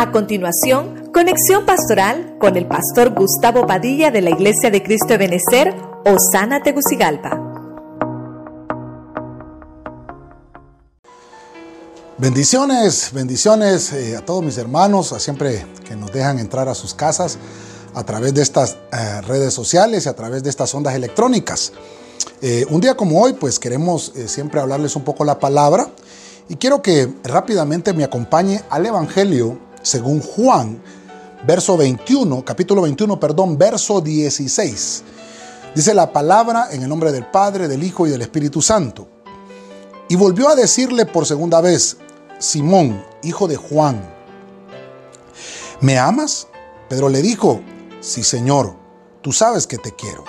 A continuación, conexión pastoral con el pastor Gustavo Padilla de la Iglesia de Cristo de Benecer, Osana Tegucigalpa. Bendiciones, bendiciones eh, a todos mis hermanos, a siempre que nos dejan entrar a sus casas a través de estas eh, redes sociales y a través de estas ondas electrónicas. Eh, un día como hoy, pues queremos siempre hablarles un poco la palabra y quiero que rápidamente me acompañe al Evangelio según Juan, verso 21, capítulo 21, perdón, verso 16. Dice la palabra en el nombre del Padre, del Hijo y del Espíritu Santo. Y volvió a decirle por segunda vez, Simón, hijo de Juan, ¿me amas? Pedro le dijo, sí Señor, tú sabes que te quiero.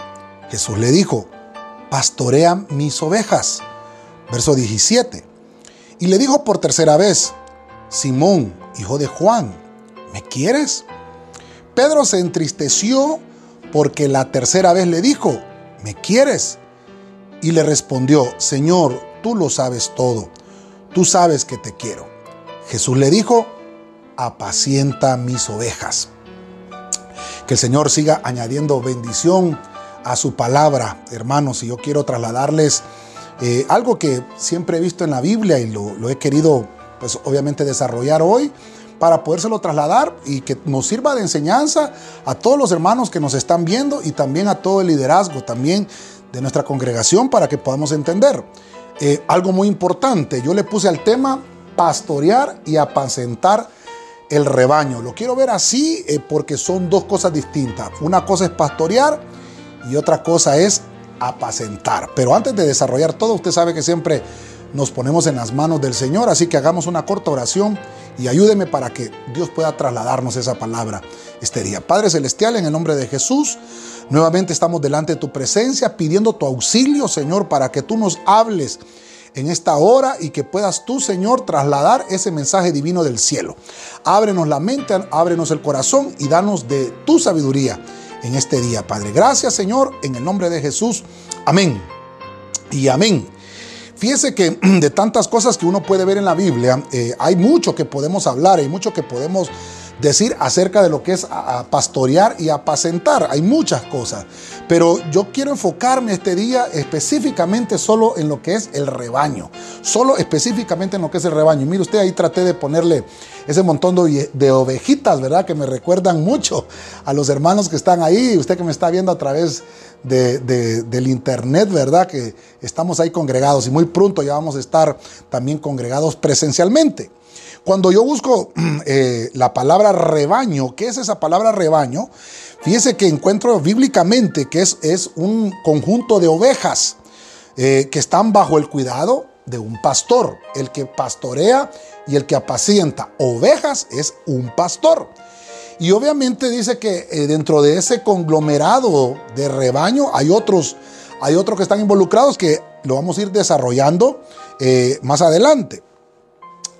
Jesús le dijo, pastorea mis ovejas. Verso 17. Y le dijo por tercera vez, Simón, hijo de Juan, ¿me quieres? Pedro se entristeció porque la tercera vez le dijo, ¿me quieres? Y le respondió, Señor, tú lo sabes todo, tú sabes que te quiero. Jesús le dijo, apacienta mis ovejas. Que el Señor siga añadiendo bendición a su palabra, hermanos, y yo quiero trasladarles eh, algo que siempre he visto en la Biblia y lo, lo he querido pues obviamente desarrollar hoy para podérselo trasladar y que nos sirva de enseñanza a todos los hermanos que nos están viendo y también a todo el liderazgo también de nuestra congregación para que podamos entender. Eh, algo muy importante, yo le puse al tema pastorear y apacentar el rebaño. Lo quiero ver así eh, porque son dos cosas distintas. Una cosa es pastorear y otra cosa es apacentar. Pero antes de desarrollar todo, usted sabe que siempre nos ponemos en las manos del Señor, así que hagamos una corta oración y ayúdeme para que Dios pueda trasladarnos esa palabra este día. Padre Celestial, en el nombre de Jesús, nuevamente estamos delante de tu presencia pidiendo tu auxilio, Señor, para que tú nos hables en esta hora y que puedas tú, Señor, trasladar ese mensaje divino del cielo. Ábrenos la mente, ábrenos el corazón y danos de tu sabiduría en este día, Padre. Gracias, Señor, en el nombre de Jesús. Amén. Y amén. Fíjese que de tantas cosas que uno puede ver en la Biblia, eh, hay mucho que podemos hablar, hay mucho que podemos decir acerca de lo que es pastorear y apacentar. Hay muchas cosas, pero yo quiero enfocarme este día específicamente solo en lo que es el rebaño, solo específicamente en lo que es el rebaño. mire usted, ahí traté de ponerle ese montón de, ovejitas, ¿verdad? Que me recuerdan mucho a los hermanos que están ahí, usted que me está viendo a través del internet, ¿verdad? Que estamos ahí congregados y muy pronto ya vamos a estar también congregados presencialmente. Cuando yo busco eh, la palabra rebaño, ¿qué es esa palabra rebaño? Fíjese que encuentro bíblicamente que es, es un conjunto de ovejas eh, que están bajo el cuidado de un pastor. El que pastorea y el que apacienta ovejas es un pastor. Y obviamente dice que eh, dentro de ese conglomerado de rebaño hay otros, hay otros que están involucrados que lo vamos a ir desarrollando más adelante.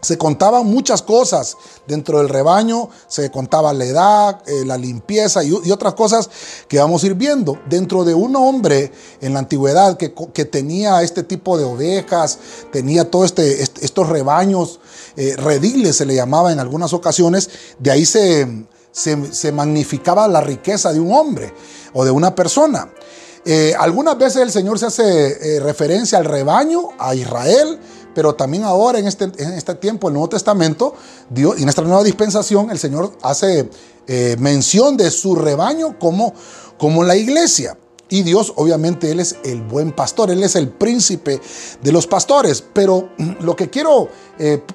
Se contaban muchas cosas dentro del rebaño, se contaba la edad, eh, la limpieza y, otras cosas que vamos a ir viendo. Dentro de un hombre en la antigüedad que, tenía este tipo de ovejas, tenía todos este, estos rebaños, rediles se le llamaba en algunas ocasiones, de ahí se, se, magnificaba la riqueza de un hombre o de una persona. Eh, algunas veces el Señor se hace eh, referencia al rebaño, a Israel, pero también ahora en este, en este tiempo, el Nuevo Testamento, Dios, en esta nueva dispensación, el Señor hace eh, mención de su rebaño como, como la iglesia. Y Dios, obviamente, Él es el buen pastor, Él es el príncipe de los pastores. Pero lo que quiero,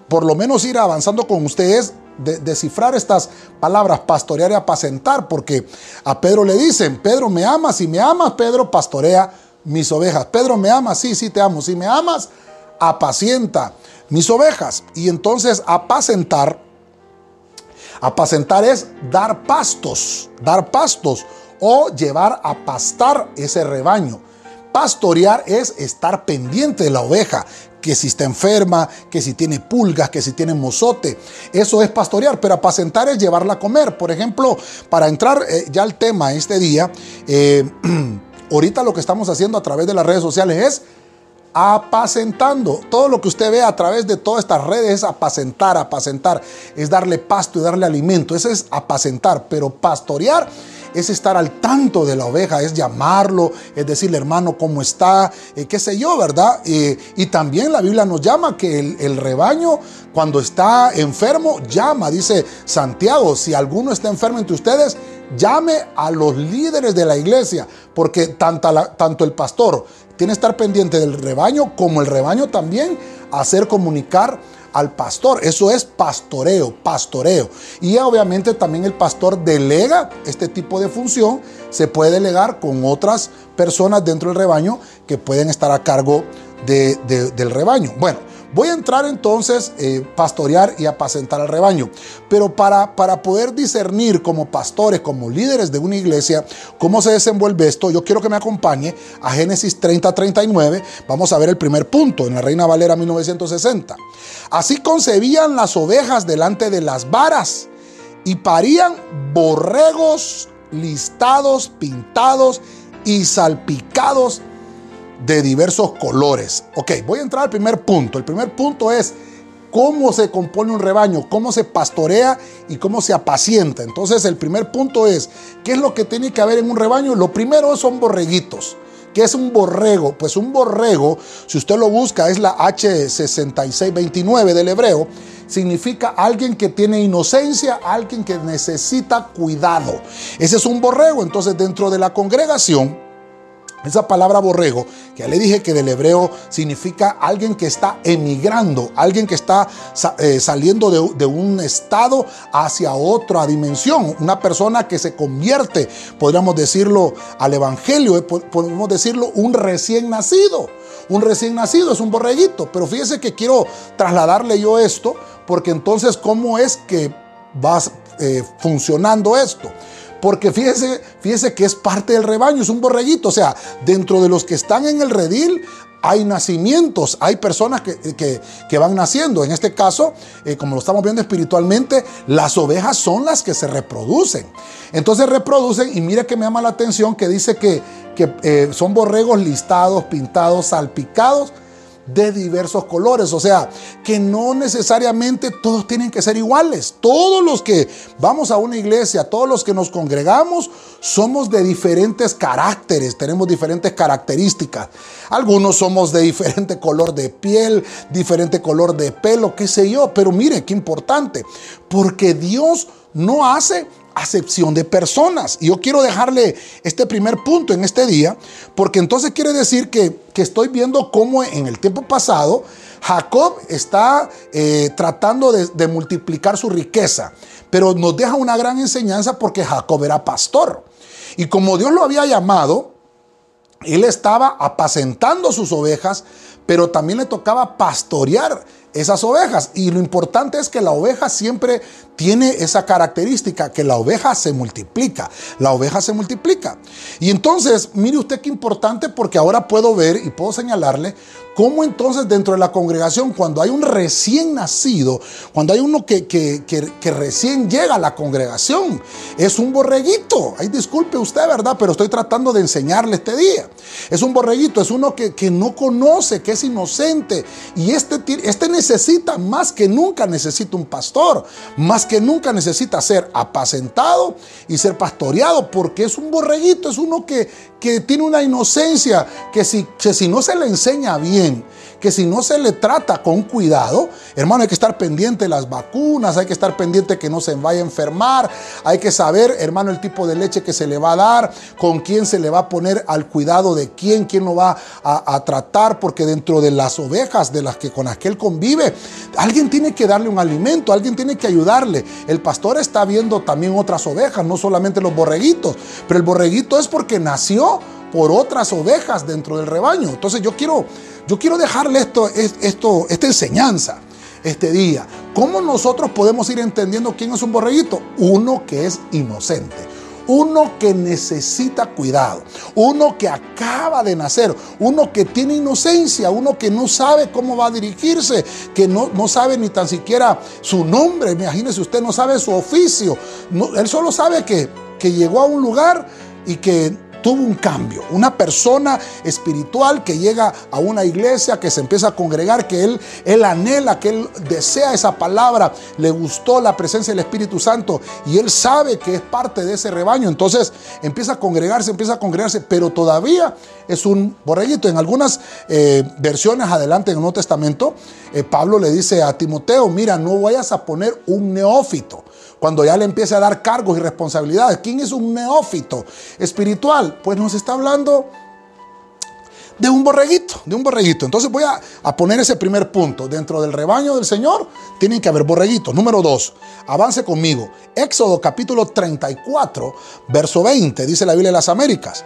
por lo menos, ir avanzando con ustedes descifrar estas palabras, pastorear y apacentar, porque a Pedro le dicen, Pedro, ¿me amas? Si me amas, Pedro, pastorea mis ovejas. Pedro, ¿me amas? Sí, sí, te amo. Si me amas, apacienta mis ovejas. Y entonces apacentar, apacentar es dar pastos, dar pastos o llevar a pastar ese rebaño. Pastorear es estar pendiente de la oveja, que si está enferma, que si tiene pulgas, que si tiene mozote. Eso es pastorear, pero apacentar es llevarla a comer. Por ejemplo, para entrar eh, ya al tema este día, eh, ahorita lo que estamos haciendo a través de las redes sociales es apacentando. Todo lo que usted ve a través de todas estas redes es apacentar, apacentar, es darle pasto y darle alimento. Eso es apacentar, pero pastorear es estar al tanto de la oveja, es llamarlo, es decirle, hermano, ¿cómo está? Eh, qué sé yo, ¿verdad? Eh, y también la Biblia nos llama que el, rebaño, cuando está enfermo, llama, dice Santiago, si alguno está enfermo entre ustedes, llame a los líderes de la iglesia, porque tanto el pastor tiene que estar pendiente del rebaño, como el rebaño también hacer comunicar al pastor. Eso es pastoreo, pastoreo. Y obviamente también el pastor delega este tipo de función. Se puede delegar con otras personas dentro del rebaño que pueden estar a cargo de, de, del rebaño. Bueno, Voy a entrar entonces eh, pastorear y apacentar al rebaño. Pero para, para poder discernir como pastores, como líderes de una iglesia, cómo se desenvuelve esto, yo quiero que me acompañe a Génesis 30-39. Vamos a ver el primer punto en la Reina Valera 1960. Así concebían las ovejas delante de las varas y parían borregos listados, pintados y salpicados de diversos colores. Ok, voy a entrar al primer punto. El primer punto es cómo se compone un rebaño, cómo se pastorea y cómo se apacienta. Entonces el primer punto es, ¿qué es lo que tiene que haber en un rebaño? Lo primero son borreguitos. ¿Qué es un borrego? Pues un borrego, si usted lo busca, es la H6629 del hebreo, significa alguien que tiene inocencia, alguien que necesita cuidado. Ese es un borrego. Entonces dentro de la congregación, esa palabra borrego, que ya le dije que del hebreo significa alguien que está emigrando, alguien que está eh, saliendo de, un estado hacia otra dimensión, una persona que se convierte, podríamos decirlo, al evangelio, eh, podemos decirlo, un recién nacido. Un recién nacido es un borreguito, pero fíjese que quiero trasladarle yo esto, porque entonces, ¿cómo es que va eh, funcionando esto? Porque fíjese, fíjese que es parte del rebaño, es un borreguito. O sea, dentro de los que están en el redil hay nacimientos, hay personas que, van naciendo. En este caso, eh, como lo estamos viendo espiritualmente, las ovejas son las que se reproducen. Entonces reproducen y mire que me llama la atención que dice que, eh, son borregos listados, pintados, salpicados de diversos colores. O sea, que no necesariamente todos tienen que ser iguales. Todos los que vamos a una iglesia, todos los que nos congregamos, somos de diferentes caracteres, tenemos diferentes características. Algunos somos de diferente color de piel, diferente color de pelo, qué sé yo. Pero mire, qué importante, porque Dios no hace acepción de personas. Y yo quiero dejarle este primer punto en este día, porque entonces quiere decir que, estoy viendo cómo en el tiempo pasado Jacob está eh, tratando de, de multiplicar su riqueza, pero nos deja una gran enseñanza porque Jacob era pastor. Y como Dios lo había llamado, él estaba apacentando sus ovejas, pero también le tocaba pastorear esas ovejas. Y lo importante es que la oveja siempre tiene esa característica, que la oveja se multiplica. La oveja se multiplica. Y entonces, mire usted qué importante porque ahora puedo ver y puedo señalarle cómo entonces dentro de la congregación, cuando hay un recién nacido, cuando hay uno que, que, que, recién llega a la congregación, es un borreguito. Ay, disculpe usted, ¿verdad? Pero estoy tratando de enseñarle este día. Es un borreguito, es uno que, no conoce, que es inocente. Y este, este necesita, más que nunca necesita un pastor, más que nunca necesita ser apacentado y ser pastoreado, porque es un borreguito, es uno que, que tiene una inocencia, que si, que si no se le enseña bien, que si no se le trata con cuidado, hermano, hay que estar pendiente de las vacunas, hay que estar pendiente que no se vaya a enfermar, hay que saber, hermano, el tipo de leche que se le va a dar, con quién se le va a poner al cuidado de quién, quién lo va a, tratar, porque dentro de las ovejas de las que con las que él convive, alguien tiene que darle un alimento, alguien tiene que ayudarle. El pastor está viendo también otras ovejas, no solamente los borreguitos, pero el borreguito es porque nació por otras ovejas dentro del rebaño. Entonces yo quiero yo quiero dejarle esto, esta enseñanza este día. ¿Cómo nosotros podemos ir entendiendo quién es un borreguito? Uno que es inocente. Uno que necesita cuidado, uno que acaba de nacer, uno que tiene inocencia, uno que no sabe cómo va a dirigirse, que no, sabe ni tan siquiera su nombre, imagínese usted, no sabe su oficio, él solo sabe que llegó a un lugar y que tuvo un cambio. Una persona espiritual que llega a una iglesia, que se empieza a congregar, que él, él anhela, que él desea esa palabra, le gustó la presencia del Espíritu Santo y él sabe que es parte de ese rebaño. Entonces empieza a congregarse, empieza a congregarse, pero todavía es un borreguito. En algunas eh, versiones adelante en el Nuevo Testamento, eh, Pablo le dice a Timoteo, mira, no vayas a poner un neófito cuando ya le empiece a dar cargos y responsabilidades. ¿Quién es un neófito espiritual? Pues nos está hablando de un borreguito, de un borreguito. Entonces voy a, a, poner ese primer punto. Dentro del rebaño del Señor tienen que haber borreguitos. Número dos, avance conmigo. Éxodo capítulo 34, verso 20, dice la Biblia de las Américas.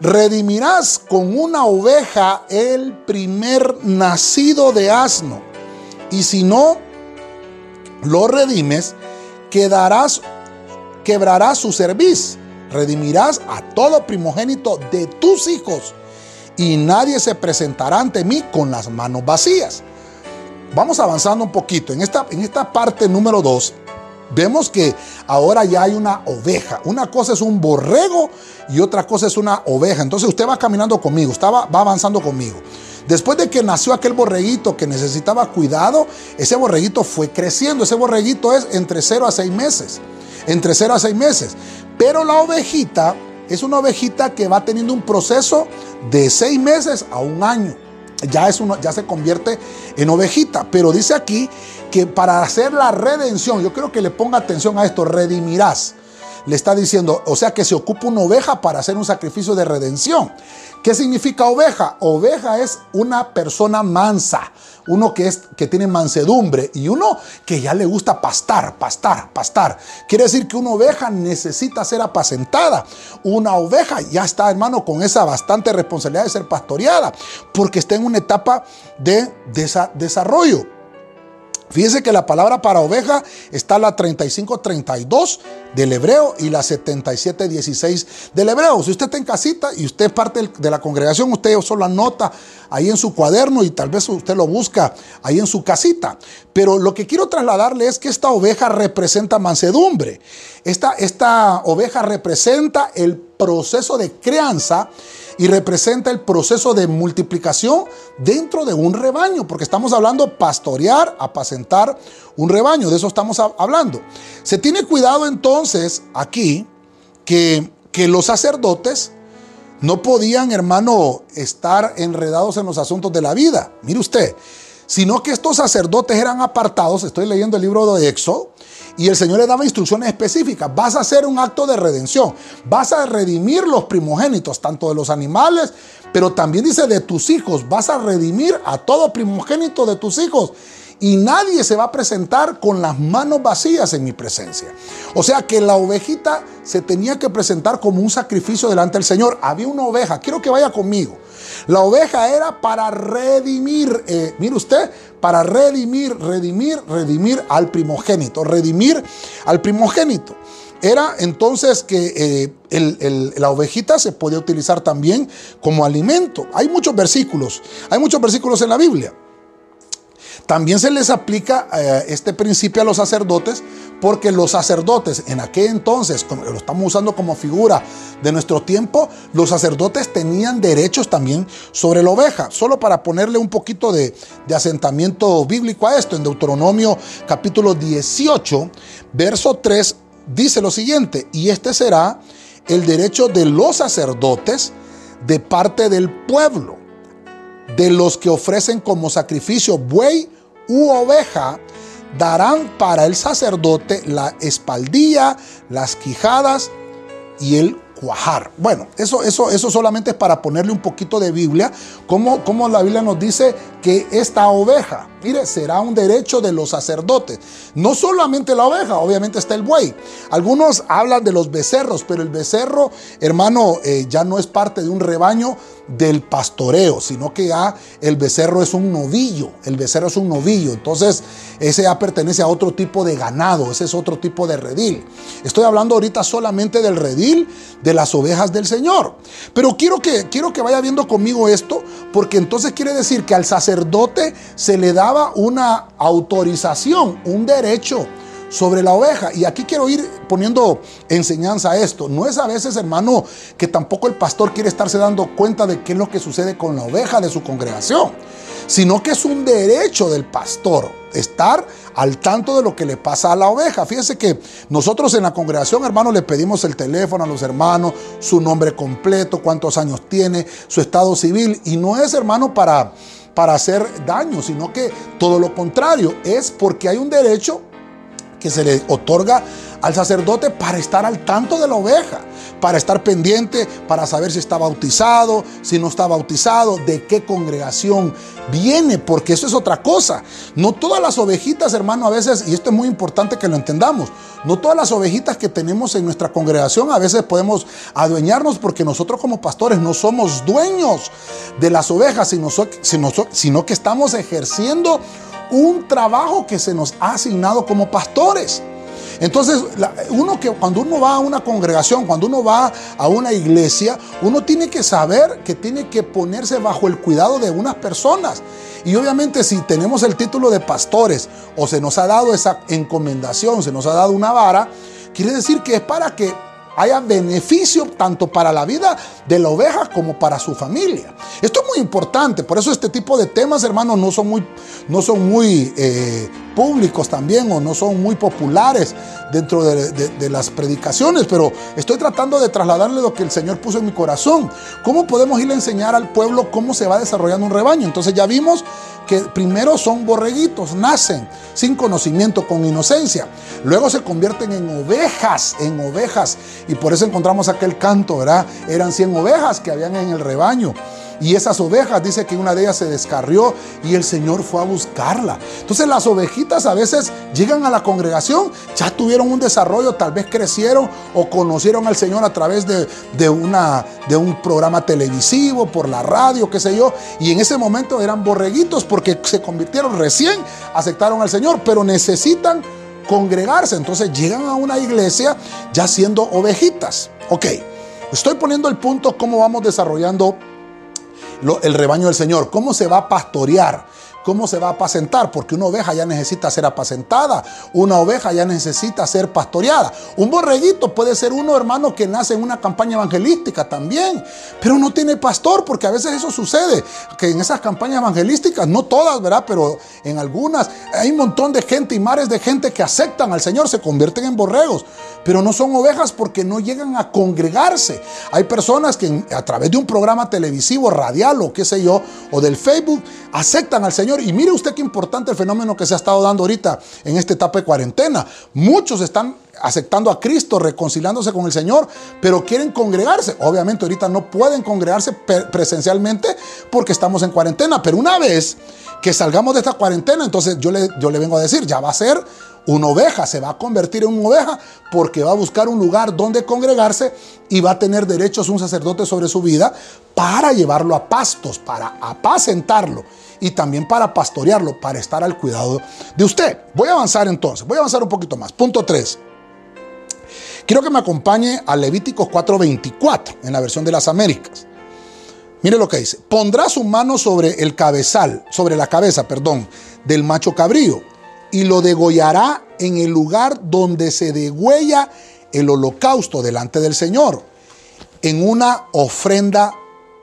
Redimirás con una oveja el primer nacido de asno. Y si no lo redimes, quedarás, quebrarás su cerviz, redimirás a todo primogénito de tus hijos, y nadie se presentará ante mí con las manos vacías. Vamos avanzando un poquito. En esta, en esta parte número 2, vemos que ahora ya hay una oveja. Una cosa es un borrego y otra cosa es una oveja. Entonces usted va caminando conmigo, estaba, va avanzando conmigo. Después de que nació aquel borreguito que necesitaba cuidado, ese borreguito fue creciendo. Ese borreguito es entre 0 a 6 meses. Entre 0 a 6 meses. Pero la ovejita es una ovejita que va teniendo un proceso de 6 meses a un año. Ya, es uno, ya se convierte en ovejita. Pero dice aquí que para hacer la redención, yo quiero que le ponga atención a esto, redimirás le está diciendo, o sea que se ocupa una oveja para hacer un sacrificio de redención. ¿Qué significa oveja? Oveja es una persona mansa, uno que, es, que tiene mansedumbre y uno que ya le gusta pastar, pastar, pastar. Quiere decir que una oveja necesita ser apacentada. Una oveja ya está, hermano, con esa bastante responsabilidad de ser pastoreada, porque está en una etapa de desarrollo. Fíjese que la palabra para oveja está la 3532 del hebreo y la 7716 del hebreo. Si usted está en casita y usted es parte de la congregación, usted solo anota ahí en su cuaderno y tal vez usted lo busca ahí en su casita. Pero lo que quiero trasladarle es que esta oveja representa mansedumbre. Esta, esta oveja representa el proceso de crianza y representa el proceso de multiplicación dentro de un rebaño, porque estamos hablando pastorear, apacentar un rebaño, de eso estamos hablando. Se tiene cuidado entonces aquí que, que los sacerdotes no podían, hermano, estar enredados en los asuntos de la vida. Mire usted, sino que estos sacerdotes eran apartados, estoy leyendo el libro de Éxodo, y el Señor le daba instrucciones específicas. Vas a hacer un acto de redención. Vas a redimir los primogénitos, tanto de los animales, pero también dice de tus hijos. Vas a redimir a todo primogénito de tus hijos. Y nadie se va a presentar con las manos vacías en mi presencia. O sea que la ovejita se tenía que presentar como un sacrificio delante del Señor. Había una oveja. Quiero que vaya conmigo. La oveja era para redimir, eh, mire usted, para redimir, redimir, redimir al primogénito, redimir al primogénito. Era entonces que eh, la ovejita se podía utilizar también como alimento. Hay muchos versículos, hay muchos versículos en la Biblia. También se les aplica eh, este principio a los sacerdotes porque los sacerdotes en aquel entonces, lo estamos usando como figura de nuestro tiempo, los sacerdotes tenían derechos también sobre la oveja. Solo para ponerle un poquito de, de asentamiento bíblico a esto, en Deuteronomio capítulo 18, verso 3, dice lo siguiente, y este será el derecho de los sacerdotes de parte del pueblo, de los que ofrecen como sacrificio buey u oveja, darán para el sacerdote la espaldilla, las quijadas y el cuajar. Bueno, eso, eso, eso solamente es para ponerle un poquito de Biblia, como, como la Biblia nos dice que esta oveja, mire, será un derecho de los sacerdotes. No solamente la oveja, obviamente está el buey. Algunos hablan de los becerros, pero el becerro, hermano, eh, ya no es parte de un rebaño del pastoreo, sino que ya el becerro es un novillo, el becerro es un novillo, entonces ese ya pertenece a otro tipo de ganado, ese es otro tipo de redil. Estoy hablando ahorita solamente del redil de las ovejas del Señor. Pero quiero que, quiero que vaya viendo conmigo esto, porque entonces quiere decir que al sacerdote se le daba una autorización, un derecho sobre la oveja. Y aquí quiero ir poniendo enseñanza a esto. No es a veces, hermano, que tampoco el pastor quiere estarse dando cuenta de qué es lo que sucede con la oveja de su congregación, sino que es un derecho del pastor estar al tanto de lo que le pasa a la oveja. Fíjese que nosotros en la congregación, hermano, le pedimos el teléfono a los hermanos, su nombre completo, cuántos años tiene, su estado civil. Y no es, hermano, para, para hacer daño, sino que todo lo contrario, es porque hay un derecho que se le otorga al sacerdote para estar al tanto de la oveja, para estar pendiente, para saber si está bautizado, si no está bautizado, de qué congregación viene, porque eso es otra cosa. No todas las ovejitas, hermano, a veces, y esto es muy importante que lo entendamos, no todas las ovejitas que tenemos en nuestra congregación a veces podemos adueñarnos porque nosotros como pastores no somos dueños de las ovejas, sino, que estamos ejerciendo un trabajo que se nos ha asignado como pastores. Entonces, uno que cuando uno va a una congregación, cuando uno va a una iglesia, uno tiene que saber que tiene que ponerse bajo el cuidado de unas personas. Y obviamente si tenemos el título de pastores o se nos ha dado esa encomendación, se nos ha dado una vara, quiere decir que es para que haya beneficio tanto para la vida de la oveja como para su familia. Esto es muy importante, por eso este tipo de temas, hermanos, no son muy, no son muy eh, públicos también o no son muy populares dentro de, las predicaciones, pero estoy tratando de trasladarle lo que el Señor puso en mi corazón. ¿Cómo podemos ir a enseñar al pueblo cómo se va desarrollando un rebaño? Entonces ya vimos que primero son borreguitos, nacen sin conocimiento, con inocencia. Luego se convierten en ovejas, en ovejas. Y por eso encontramos aquel canto, ¿verdad? Eran 100 ovejas que habían en el rebaño. Y esas ovejas, dice que una de ellas se descarrió y el Señor fue a buscarla. Entonces las ovejitas a veces llegan a la congregación, ya tuvieron un desarrollo, tal vez crecieron o conocieron al Señor a través de, una, de un programa televisivo, por la radio, qué sé yo. Y en ese momento eran borreguitos porque se convirtieron recién, aceptaron al Señor, pero necesitan congregarse. Entonces llegan a una iglesia ya siendo ovejitas. Ok, estoy poniendo el punto cómo vamos desarrollando el rebaño del Señor, cómo se va a pastorear, ¿Cómo se va a apacentar? Porque una oveja ya necesita ser apacentada, una oveja ya necesita ser pastoreada. Un borreguito puede ser uno, hermano, que nace en una campaña evangelística también, pero no tiene pastor, porque a veces eso sucede, que en esas campañas evangelísticas, no todas, ¿verdad? Pero en algunas hay un montón de gente y mares de gente que aceptan al Señor, se convierten en borregos, pero no son ovejas porque no llegan a congregarse. Hay personas que a través de un programa televisivo, radial o qué sé yo, o del Facebook, aceptan al Señor y mire usted qué importante el fenómeno que se ha estado dando ahorita en esta etapa de cuarentena. Muchos están aceptando a Cristo, reconciliándose con el Señor, pero quieren congregarse. Obviamente ahorita no pueden congregarse presencialmente porque estamos en cuarentena, pero una vez que salgamos de esta cuarentena, entonces yo le, yo le vengo a decir, ya va a ser una oveja, se va a convertir en una oveja porque va a buscar un lugar donde congregarse y va a tener derechos un sacerdote sobre su vida para llevarlo a pastos, para apacentarlo y también para pastorearlo, para estar al cuidado de usted. Voy a avanzar entonces, voy a avanzar un poquito más. Punto 3. Quiero que me acompañe a Levíticos 4:24 en la versión de las Américas. Mire lo que dice, pondrá su mano sobre el cabezal, sobre la cabeza, perdón, del macho cabrío y lo degollará en el lugar donde se degüella el holocausto delante del Señor, en una ofrenda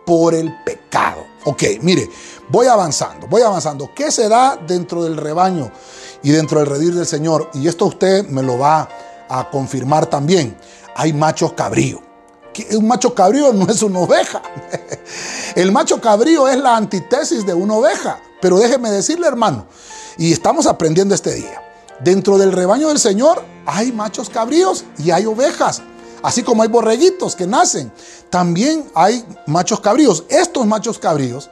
por el pecado. Ok, mire, voy avanzando, voy avanzando. ¿Qué se da dentro del rebaño y dentro del redir del Señor? Y esto usted me lo va a confirmar también. Hay machos cabríos. Un macho cabrío no es una oveja. El macho cabrío es la antítesis de una oveja. Pero déjeme decirle, hermano, y estamos aprendiendo este día. Dentro del rebaño del Señor hay machos cabríos y hay ovejas. Así como hay borreguitos que nacen, también hay machos cabríos. Estos machos cabríos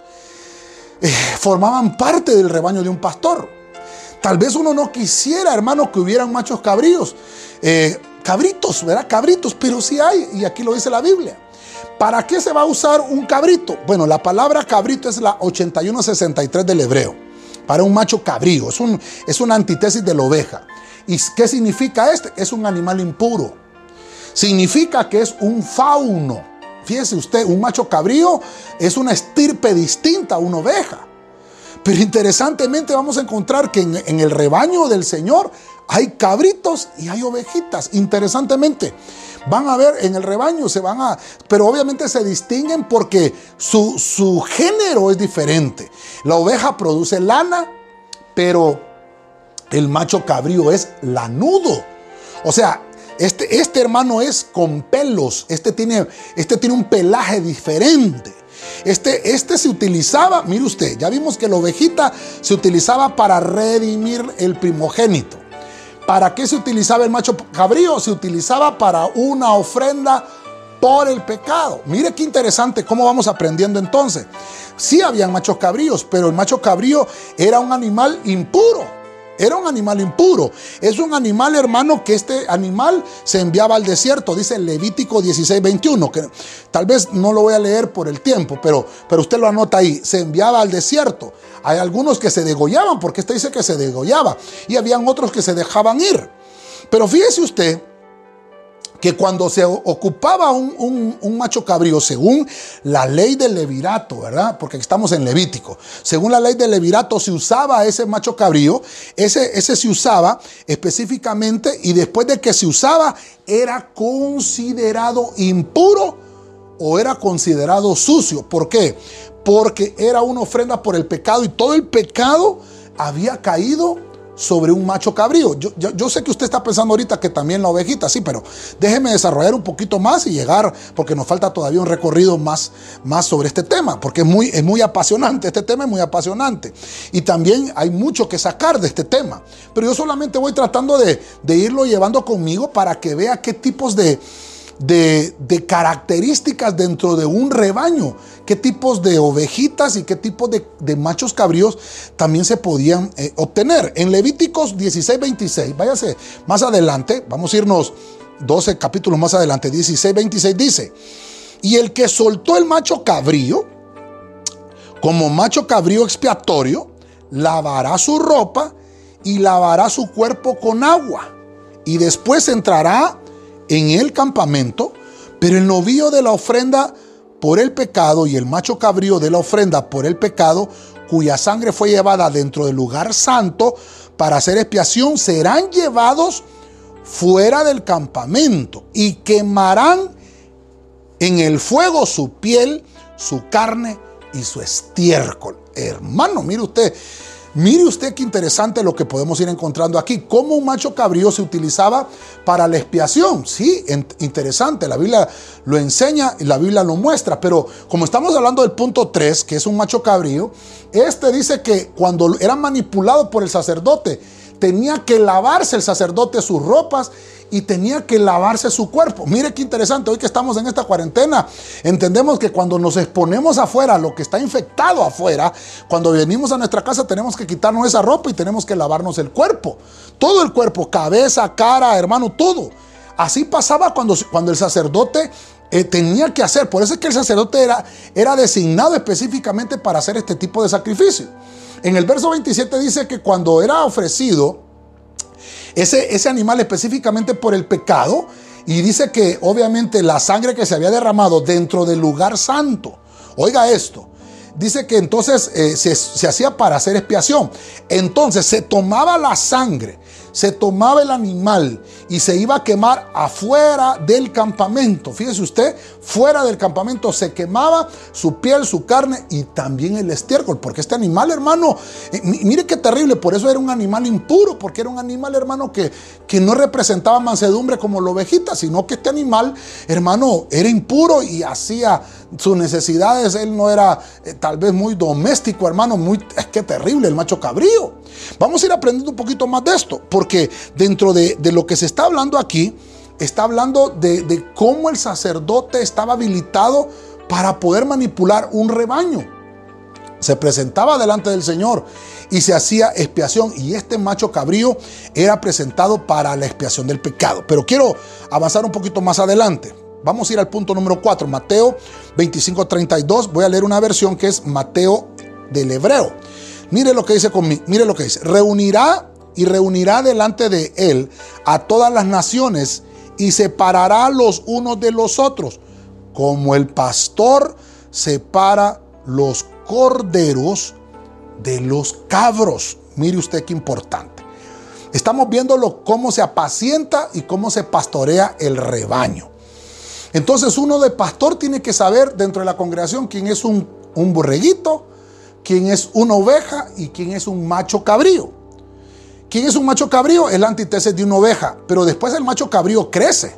eh, formaban parte del rebaño de un pastor. Tal vez uno no quisiera, hermano, que hubieran machos cabríos. Eh, cabritos, ¿verdad? Cabritos, pero sí hay, y aquí lo dice la Biblia. ¿Para qué se va a usar un cabrito? Bueno, la palabra cabrito es la 8163 del hebreo. Para un macho cabrío, es, un, es una antítesis de la oveja. ¿Y qué significa este? Es un animal impuro. Significa que es un fauno. Fíjese usted, un macho cabrío es una estirpe distinta a una oveja. Pero interesantemente vamos a encontrar que en, el rebaño del Señor hay cabritos y hay ovejitas. Interesantemente, van a ver en el rebaño, se van a, pero obviamente se distinguen porque su, su género es diferente. La oveja produce lana, pero el macho cabrío es lanudo. O sea, este, este hermano es con pelos, este tiene, este tiene un pelaje diferente. Este, este se utilizaba, mire usted, ya vimos que la ovejita se utilizaba para redimir el primogénito. ¿Para qué se utilizaba el macho cabrío? Se utilizaba para una ofrenda por el pecado. Mire qué interesante cómo vamos aprendiendo entonces. Sí habían machos cabríos, pero el macho cabrío era un animal impuro. Era un animal impuro. Es un animal, hermano, que este animal se enviaba al desierto. Dice Levítico 16, 21. Que tal vez no lo voy a leer por el tiempo, pero, pero usted lo anota ahí. Se enviaba al desierto. Hay algunos que se degollaban, porque este dice que se degollaba. Y habían otros que se dejaban ir. Pero fíjese usted que cuando se ocupaba un, macho cabrío, según la ley del levirato, ¿verdad? Porque estamos en Levítico, según la ley del levirato se usaba ese macho cabrío, ese, ese se usaba específicamente y después de que se usaba era considerado impuro o era considerado sucio. ¿Por qué? Porque era una ofrenda por el pecado y todo el pecado había caído sobre un macho cabrío. Yo, sé que usted está pensando ahorita que también la ovejita, sí, pero déjeme desarrollar un poquito más y llegar, porque nos falta todavía un recorrido más, más sobre este tema, porque es muy, es muy apasionante, este tema es muy apasionante. Y también hay mucho que sacar de este tema. Pero yo solamente voy tratando de, de irlo llevando conmigo para que vea qué tipos de de, características dentro de un rebaño, qué tipos de ovejitas y qué tipos de, machos cabríos también se podían eh, obtener. En Levíticos 16, 26, váyase más adelante, vamos a irnos 12 capítulos más adelante, 16, 26 dice, y el que soltó el macho cabrío, como macho cabrío expiatorio, lavará su ropa y lavará su cuerpo con agua. Y después entrará en el campamento, pero el novillo de la ofrenda por el pecado y el macho cabrío de la ofrenda por el pecado, cuya sangre fue llevada dentro del lugar santo para hacer expiación, serán llevados fuera del campamento y quemarán en el fuego su piel, su carne y su estiércol. Hermano, mire usted, Mire usted qué interesante lo que podemos ir encontrando aquí. Cómo un macho cabrío se utilizaba para la expiación. Sí, interesante. La Biblia lo enseña y la Biblia lo muestra. Pero como estamos hablando del punto 3, que es un macho cabrío, este dice que cuando era manipulado por el sacerdote, tenía que lavarse el sacerdote sus ropas y tenía que lavarse su cuerpo. Mire qué interesante, hoy que estamos en esta cuarentena, entendemos que cuando nos exponemos afuera, lo que está infectado afuera, cuando venimos a nuestra casa tenemos que quitarnos esa ropa y tenemos que lavarnos el cuerpo. Todo el cuerpo, cabeza, cara, hermano, todo. Así pasaba cuando, cuando el sacerdote eh, tenía que hacer. Por eso es que el sacerdote era, era designado específicamente para hacer este tipo de sacrificio. En el verso 27 dice que cuando era ofrecido, ese, animal específicamente por el pecado. Y dice que obviamente la sangre que se había derramado dentro del lugar santo. Oiga esto. Dice que entonces eh, se, se hacía para hacer expiación. Entonces se tomaba la sangre se tomaba el animal y se iba a quemar afuera del campamento. Fíjese usted, fuera del campamento se quemaba su piel, su carne y también el estiércol, porque este animal, hermano, eh, mire qué terrible, por eso era un animal impuro, porque era un animal, hermano, que, que no representaba mansedumbre como la ovejita, sino que este animal, hermano, era impuro y hacía sus necesidades, él no era eh, tal vez muy doméstico, hermano, muy, es que terrible el macho cabrío. Vamos a ir aprendiendo un poquito más de esto, porque dentro de, lo que se está hablando aquí, está hablando de, cómo el sacerdote estaba habilitado para poder manipular un rebaño. Se presentaba delante del Señor y se hacía expiación. Y este macho cabrío era presentado para la expiación del pecado. Pero quiero avanzar un poquito más adelante. Vamos a ir al punto número 4, Mateo 25, 32. Voy a leer una versión que es Mateo del Hebreo. Mire lo que dice conmigo, mire lo que dice. Reunirá y reunirá delante de él a todas las naciones y separará los unos de los otros, como el pastor separa los corderos de los cabros. Mire usted qué importante. Estamos viendo cómo se apacienta y cómo se pastorea el rebaño. Entonces uno de pastor tiene que saber dentro de la congregación quién es un, un borreguito, quién es una oveja y quién es un macho cabrío. ¿Quién es un macho cabrío? Es la antítesis de una oveja, pero después el macho cabrío crece.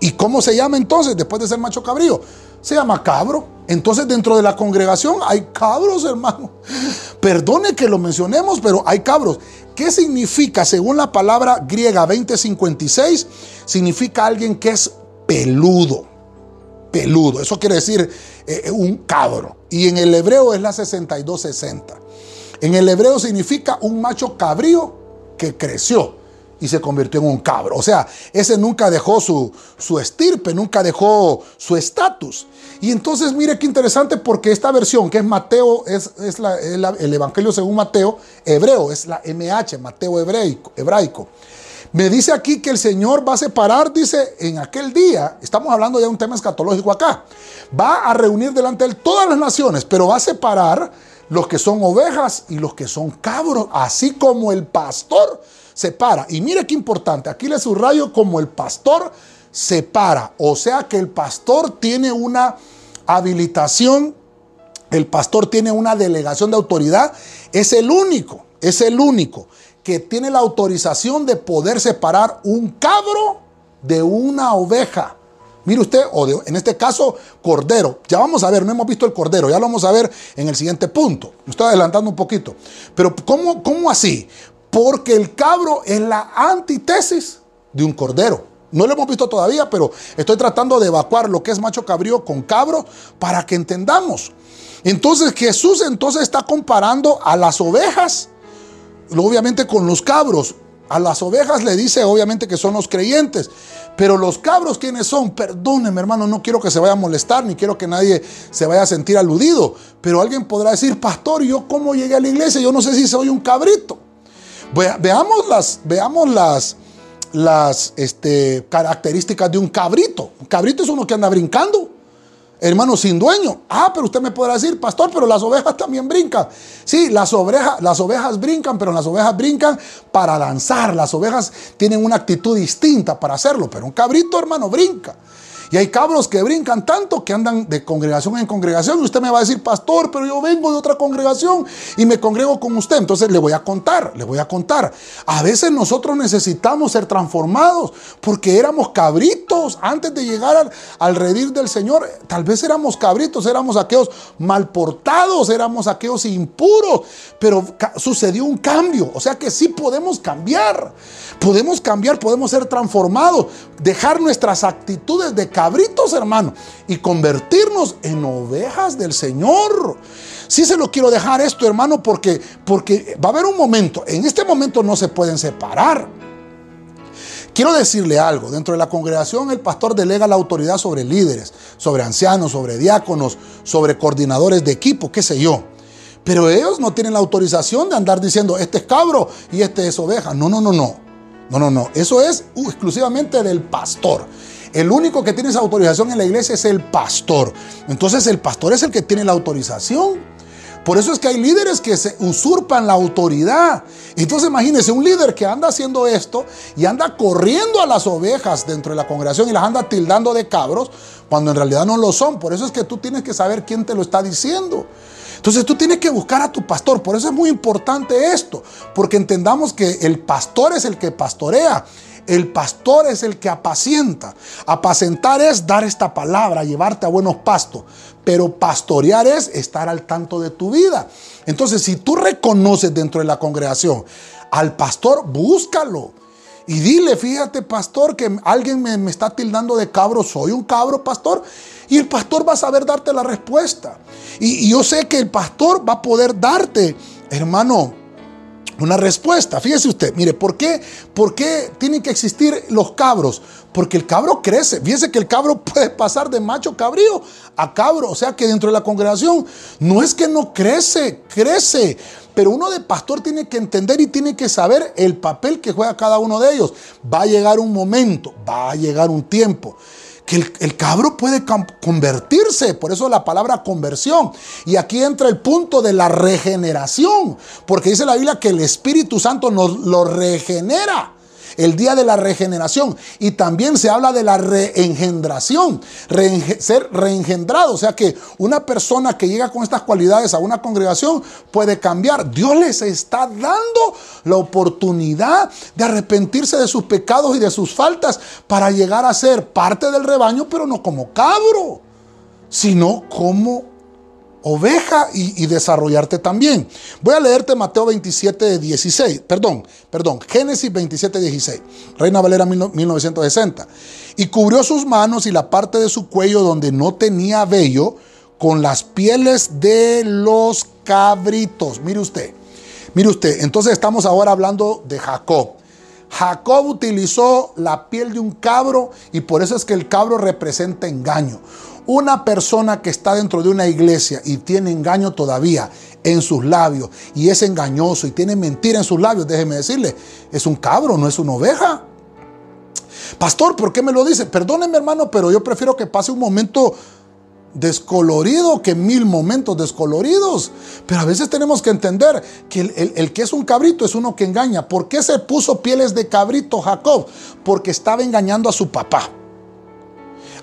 ¿Y cómo se llama entonces después de ser macho cabrío? Se llama cabro. Entonces dentro de la congregación hay cabros, hermano. Perdone que lo mencionemos, pero hay cabros. ¿Qué significa? Según la palabra griega 2056, significa alguien que es peludo. Peludo. Eso quiere decir eh, un cabro. Y en el hebreo es la 6260. En el hebreo significa un macho cabrío que creció y se convirtió en un cabro. O sea, ese nunca dejó su, su estirpe, nunca dejó su estatus. Y entonces mire qué interesante porque esta versión que es Mateo, es, el Evangelio según Mateo, hebreo, es la MH, Mateo hebraico, hebraico. Me dice aquí que el Señor va a separar, dice, en aquel día, estamos hablando ya de un tema escatológico acá, va a reunir delante de él todas las naciones, pero va a separar los que son ovejas y los que son cabros, así como el pastor separa. Y mire qué importante, aquí le subrayo como el pastor separa, o sea que el pastor tiene una habilitación, el pastor tiene una delegación de autoridad, es el único, es el único que tiene la autorización de poder separar un cabro de una oveja. Mire usted, en este caso, cordero. Ya vamos a ver, no hemos visto el cordero, ya lo vamos a ver en el siguiente punto. Me estoy adelantando un poquito. Pero ¿cómo, cómo así? Porque el cabro es la antítesis de un cordero. No lo hemos visto todavía, pero estoy tratando de evacuar lo que es macho cabrío con cabro para que entendamos. Entonces Jesús entonces está comparando a las ovejas, obviamente con los cabros. A las ovejas le dice obviamente que son los creyentes, pero los cabros, ¿quiénes son? Perdóneme, hermano, no quiero que se vaya a molestar, ni quiero que nadie se vaya a sentir aludido. Pero alguien podrá decir, pastor, ¿yo cómo llegué a la iglesia? Yo no sé si soy un cabrito. veamos las, veamos las, las este, características de un cabrito. Un cabrito es uno que anda brincando. Hermano, sin dueño. Ah, pero usted me podrá decir, pastor, pero las ovejas también brincan. Sí, las ovejas, las ovejas brincan, pero las ovejas brincan para danzar. Las ovejas tienen una actitud distinta para hacerlo, pero un cabrito, hermano, brinca. Y hay cabros que brincan tanto que andan de congregación en congregación. Y usted me va a decir, pastor, pero yo vengo de otra congregación y me congrego con usted. Entonces le voy a contar, le voy a contar. A veces nosotros necesitamos ser transformados porque éramos cabritos antes de llegar al, al redil del Señor. Tal vez éramos cabritos, éramos aquellos mal portados, éramos aquellos impuros. Pero sucedió un cambio. O sea que sí podemos cambiar. Podemos cambiar, podemos ser transformados, dejar nuestras actitudes de cabritos, hermano, y convertirnos en ovejas del Señor. Sí se lo quiero dejar esto, hermano, porque, porque va a haber un momento, en este momento no se pueden separar. Quiero decirle algo, dentro de la congregación el pastor delega la autoridad sobre líderes, sobre ancianos, sobre diáconos, sobre coordinadores de equipo, qué sé yo. Pero ellos no tienen la autorización de andar diciendo, este es cabro y este es oveja. No, no, no, no. No, no, no. Eso es exclusivamente del pastor. El único que tiene esa autorización en la iglesia es el pastor. Entonces el pastor es el que tiene la autorización. Por eso es que hay líderes que se usurpan la autoridad. Entonces imagínense un líder que anda haciendo esto y anda corriendo a las ovejas dentro de la congregación y las anda tildando de cabros cuando en realidad no lo son. Por eso es que tú tienes que saber quién te lo está diciendo. Entonces tú tienes que buscar a tu pastor. Por eso es muy importante esto, porque entendamos que el pastor es el que pastorea. El pastor es el que apacienta. Apacentar es dar esta palabra, llevarte a buenos pastos. Pero pastorear es estar al tanto de tu vida. Entonces, si tú reconoces dentro de la congregación al pastor, búscalo. Y dile, fíjate, pastor, que alguien me, está tildando de cabro. ¿Soy un cabro, pastor? Y el pastor va a saber darte la respuesta. Y, yo sé que el pastor va a poder darte, hermano, una respuesta. Fíjese usted, mire, ¿por qué, ¿por qué tienen que existir los cabros? Porque el cabro crece. Fíjese que el cabro puede pasar de macho cabrío a cabro. O sea que dentro de la congregación no es que no crece, crece. Pero uno de pastor tiene que entender y tiene que saber el papel que juega cada uno de ellos. Va a llegar un momento, va a llegar un tiempo que el, cabro puede convertirse, por eso la palabra conversión. Y aquí entra el punto de la regeneración, porque dice la Biblia que el Espíritu Santo nos lo regenera el día de la regeneración. Y también se habla de la reengendración, ser reengendrado. O sea que una persona que llega con estas cualidades a una congregación puede cambiar. Dios les está dando la oportunidad de arrepentirse de sus pecados y de sus faltas para llegar a ser parte del rebaño, pero no como cabro, sino como oveja y, desarrollarte también. Voy a leerte Mateo 27, 16, perdón, perdón, Génesis 27, 16, Reina Valera 1960. Y cubrió sus manos y la parte de su cuello donde no tenía vello con las pieles de los cabritos. Mire usted, mire usted, entonces estamos ahora hablando de Jacob. Jacob utilizó la piel de un cabro y por eso es que el cabro representa engaño. Una persona que está dentro de una iglesia y tiene engaño todavía en sus labios y es engañoso y tiene mentira en sus labios, déjeme decirle, es un cabro, no es una oveja. Pastor, ¿por qué me lo dice? Perdóneme hermano, pero yo prefiero que pase un momento descolorido que mil momentos descoloridos. Pero a veces tenemos que entender que el, el, que es un cabrito es uno que engaña. ¿Por qué se puso pieles de cabrito Jacob? Porque estaba engañando a su papá.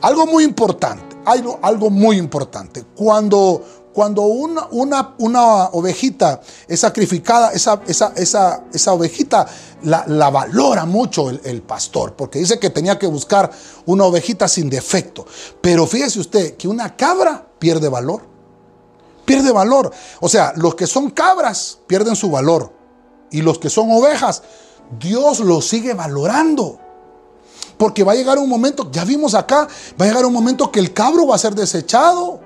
Algo muy importante algo, algo muy importante. Cuando, cuando una, una, una, ovejita es sacrificada, esa, esa, esa, esa ovejita la, la, valora mucho el, el, pastor, porque dice que tenía que buscar una ovejita sin defecto. Pero fíjese usted que una cabra pierde valor. Pierde valor. O sea, los que son cabras pierden su valor. Y los que son ovejas, Dios los sigue valorando. Porque va a llegar un momento, ya vimos acá, va a llegar un momento que el cabro va a ser desechado.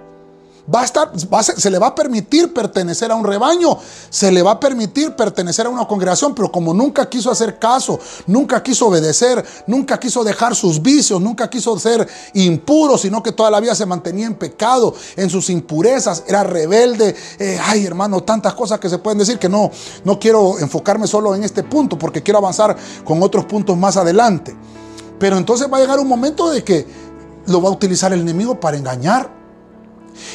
Va a estar, se le va a permitir pertenecer a un rebaño, se le va a permitir pertenecer a una congregación, pero como nunca quiso hacer caso, nunca quiso obedecer, nunca quiso dejar sus vicios, nunca quiso ser impuro, sino que toda la vida se mantenía en pecado, en sus impurezas, era rebelde. Eh, ay, hermano, tantas cosas que se pueden decir que no, no quiero enfocarme solo en este punto, porque quiero avanzar con otros puntos más adelante. Pero entonces va a llegar un momento de que lo va a utilizar el enemigo para engañar.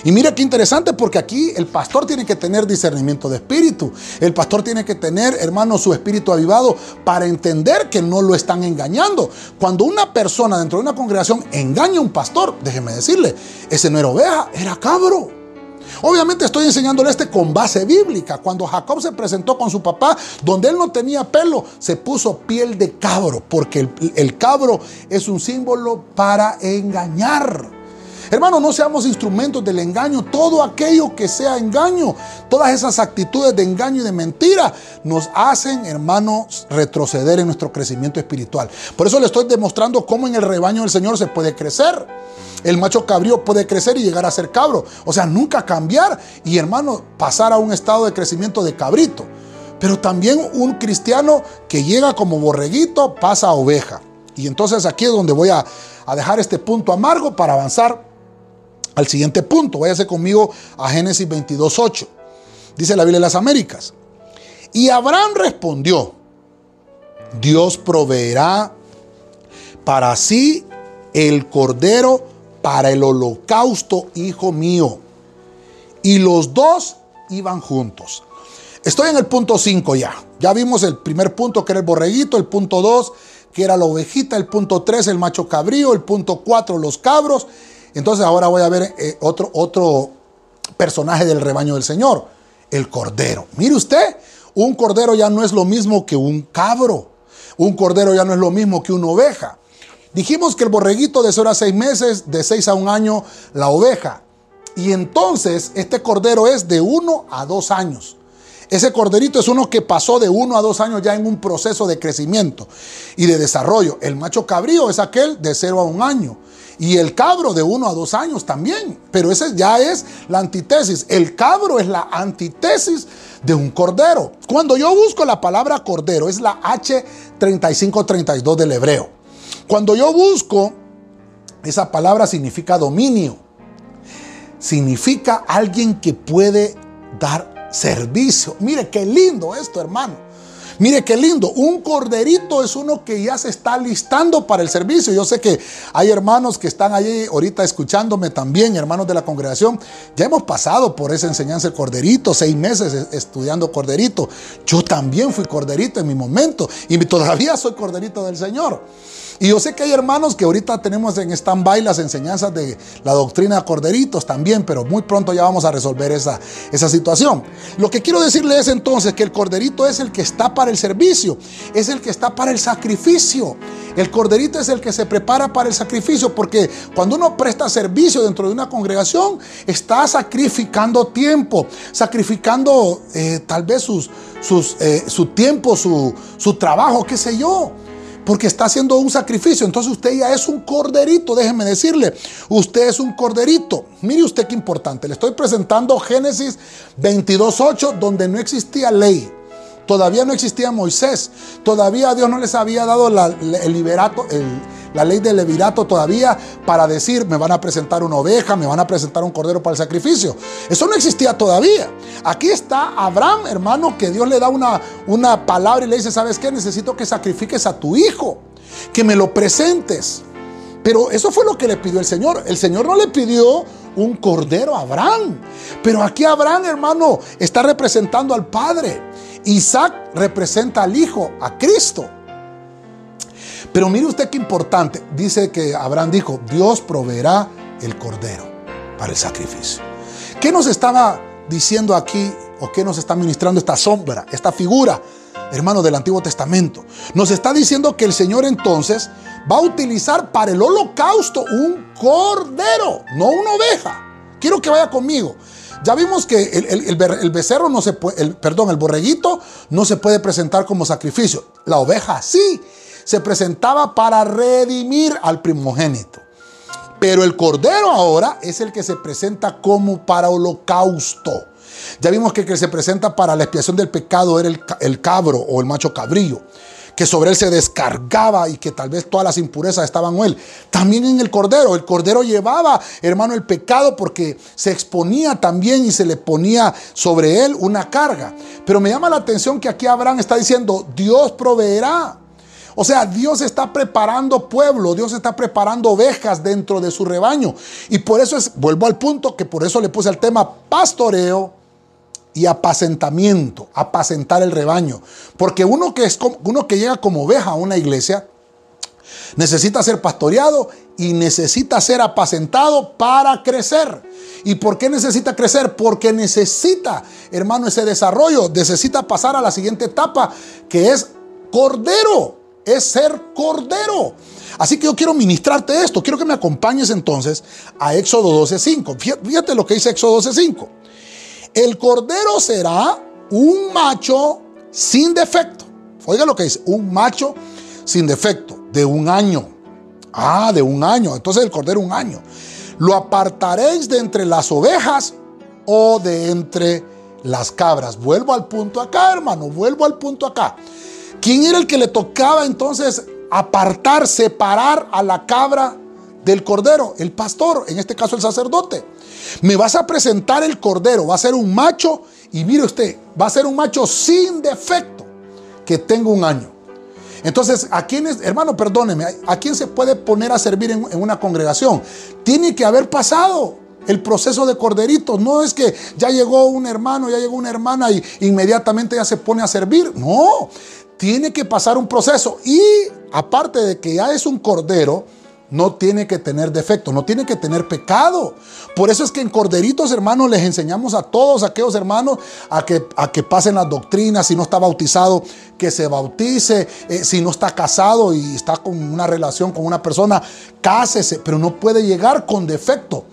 Y mira qué interesante porque aquí el pastor tiene que tener discernimiento de espíritu. El pastor tiene que tener, hermano, su espíritu avivado para entender que no lo están engañando. Cuando una persona dentro de una congregación engaña a un pastor, déjeme decirle, ese no era oveja, era cabro. Obviamente estoy enseñándole este con base bíblica. Cuando Jacob se presentó con su papá, donde él no tenía pelo, se puso piel de cabro, porque el, cabro es un símbolo para engañar. Hermano, no seamos instrumentos del engaño. Todo aquello que sea engaño, todas esas actitudes de engaño y de mentira, nos hacen, hermanos, retroceder en nuestro crecimiento espiritual. Por eso le estoy demostrando cómo en el rebaño del Señor se puede crecer. El macho cabrío puede crecer y llegar a ser cabro. O sea, nunca cambiar y, hermano, pasar a un estado de crecimiento de cabrito. Pero también un cristiano que llega como borreguito pasa a oveja. Y entonces aquí es donde voy a, a dejar este punto amargo para avanzar al siguiente punto. Váyase conmigo a Génesis 22.8. Dice la Biblia de las Américas. Y Abraham respondió, Dios proveerá para sí el cordero para el holocausto, hijo mío. Y los dos iban juntos. Estoy en el punto 5 ya. Ya vimos el primer punto que era el borreguito, el punto 2 que era la ovejita, el punto 3 el macho cabrío, el punto 4 los cabros. Entonces ahora voy a ver eh, otro, otro personaje del rebaño del Señor, el cordero. Mire usted, un cordero ya no es lo mismo que un cabro. Un cordero ya no es lo mismo que una oveja. Dijimos que el borreguito de 0 a 6 meses, de 6 a un año la oveja. Y entonces este cordero es de 1 a 2 años. Ese corderito es uno que pasó de 1 a 2 años ya en un proceso de crecimiento y de desarrollo. El macho cabrío es aquel de 0 a 1 año. Y el cabro de 1 a 2 años también. Pero ese ya es la antítesis. El cabro es la antítesis de un cordero. Cuando yo busco la palabra cordero, es la H3532 del hebreo. Cuando yo busco, esa palabra significa dominio. Significa alguien que puede dar servicio. Mire qué lindo esto, hermano. Mire qué lindo, un corderito es uno que ya se está listando para el servicio. Yo sé que hay hermanos que están allí ahorita escuchándome también, hermanos de la congregación. Ya hemos pasado por esa enseñanza de corderito, seis meses estudiando corderito. Yo también fui corderito en mi momento y todavía soy corderito del Señor. Y yo sé que hay hermanos que ahorita tenemos en stand-by las enseñanzas de la doctrina de corderitos también, pero muy pronto ya vamos a resolver esa, esa situación. Lo que quiero decirle es entonces que el corderito es el que está para el servicio, es el que está para el sacrificio. El corderito es el que se prepara para el sacrificio, porque cuando uno presta servicio dentro de una congregación, está sacrificando tiempo, sacrificando eh, tal vez sus, sus, eh, su tiempo, su, su trabajo, qué sé yo porque está haciendo un sacrificio. Entonces usted ya es un corderito, déjeme decirle, usted es un corderito. Mire usted qué importante, le estoy presentando Génesis 22.8, donde no existía ley. Todavía no existía Moisés. Todavía Dios no les había dado el liberato, el, la ley del levirato todavía para decir, me van a presentar una oveja, me van a presentar un cordero para el sacrificio. Eso no existía todavía. Aquí está Abraham, hermano, que Dios le da una, una palabra y le dice, ¿sabes qué? Necesito que sacrifiques a tu hijo, que me lo presentes. Pero eso fue lo que le pidió el Señor. El Señor no le pidió un cordero a Abraham. Pero aquí Abraham, hermano, está representando al Padre. Isaac representa al Hijo, a Cristo. Pero mire usted qué importante. Dice que Abraham dijo, Dios proveerá el cordero para el sacrificio. ¿Qué nos estaba diciendo aquí o qué nos está ministrando esta sombra, esta figura, hermano del Antiguo Testamento? Nos está diciendo que el Señor entonces va a utilizar para el holocausto un cordero, no una oveja. Quiero que vaya conmigo. Ya vimos que el, becerro no se puede, perdón, el borreguito no se puede presentar como sacrificio. La oveja sí se presentaba para redimir al primogénito. Pero el cordero ahora es el que se presenta como para holocausto. Ya vimos que el que se presenta para la expiación del pecado era el, cabro o el macho cabrillo que sobre él se descargaba y que tal vez todas las impurezas estaban en él. También en el cordero, el cordero llevaba, hermano, el pecado porque se exponía también y se le ponía sobre él una carga. Pero me llama la atención que aquí Abraham está diciendo, Dios proveerá. O sea, Dios está preparando pueblo, Dios está preparando ovejas dentro de su rebaño. Y por eso es, vuelvo al punto que por eso le puse el tema pastoreo y apacentamiento, apacentar el rebaño. Porque uno que, es, uno que llega como oveja a una iglesia necesita ser pastoreado y necesita ser apacentado para crecer. ¿Y por qué necesita crecer? Porque necesita, hermano, ese desarrollo, necesita pasar a la siguiente etapa que es cordero es ser cordero. Así que yo quiero ministrarte esto. Quiero que me acompañes entonces a Éxodo 12.5. Fíjate lo que dice Éxodo 12.5. El cordero será un macho sin defecto. Oiga lo que dice, un macho sin defecto, de un año. Ah, de un año. Entonces el cordero un año. Lo apartaréis de entre las ovejas o de entre las cabras. Vuelvo al punto acá, hermano. Vuelvo al punto acá. ¿Quién era el que le tocaba entonces apartar, separar a la cabra del cordero? El pastor, en este caso el sacerdote. Me vas a presentar el cordero, va a ser un macho y mire usted, va a ser un macho sin defecto, que tenga un año. Entonces, ¿a quién es, hermano, perdóneme, ¿a quién se puede poner a servir en, una congregación? Tiene que haber pasado el proceso de corderito. No es que ya llegó un hermano, ya llegó una hermana y inmediatamente ya se pone a servir. No, tiene que pasar un proceso y aparte de que ya es un cordero, no tiene que tener defecto, no tiene que tener pecado. Por eso es que en Corderitos, hermanos, les enseñamos a todos aquellos hermanos a que, a que pasen las doctrinas. Si no está bautizado, que se bautice. Eh, si no está casado y está con una relación con una persona, cásese, pero no puede llegar con defecto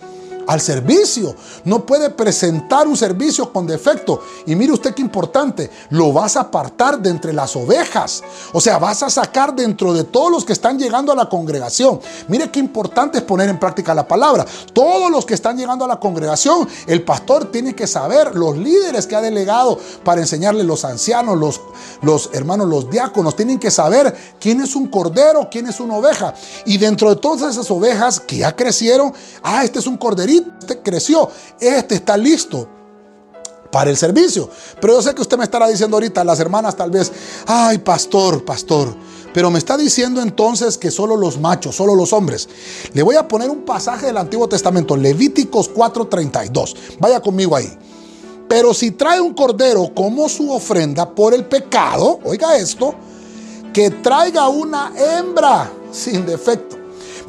al servicio. No puede presentar un servicio con defecto. Y mire usted qué importante, lo vas a apartar de entre las ovejas. O sea, vas a sacar dentro de todos los que están llegando a la congregación. Mire qué importante es poner en práctica la palabra. Todos los que están llegando a la congregación, el pastor tiene que saber, los líderes que ha delegado para enseñarle los ancianos, los, los hermanos, los diáconos, tienen que saber quién es un cordero, quién es una oveja. Y dentro de todas esas ovejas que ya crecieron, ah, este es un corderito este creció, este está listo para el servicio. Pero yo sé que usted me estará diciendo ahorita, las hermanas tal vez, ay, pastor, pastor. Pero me está diciendo entonces que solo los machos, solo los hombres. Le voy a poner un pasaje del Antiguo Testamento, Levíticos 4:32. Vaya conmigo ahí. Pero si trae un cordero como su ofrenda por el pecado, oiga esto, que traiga una hembra sin defecto.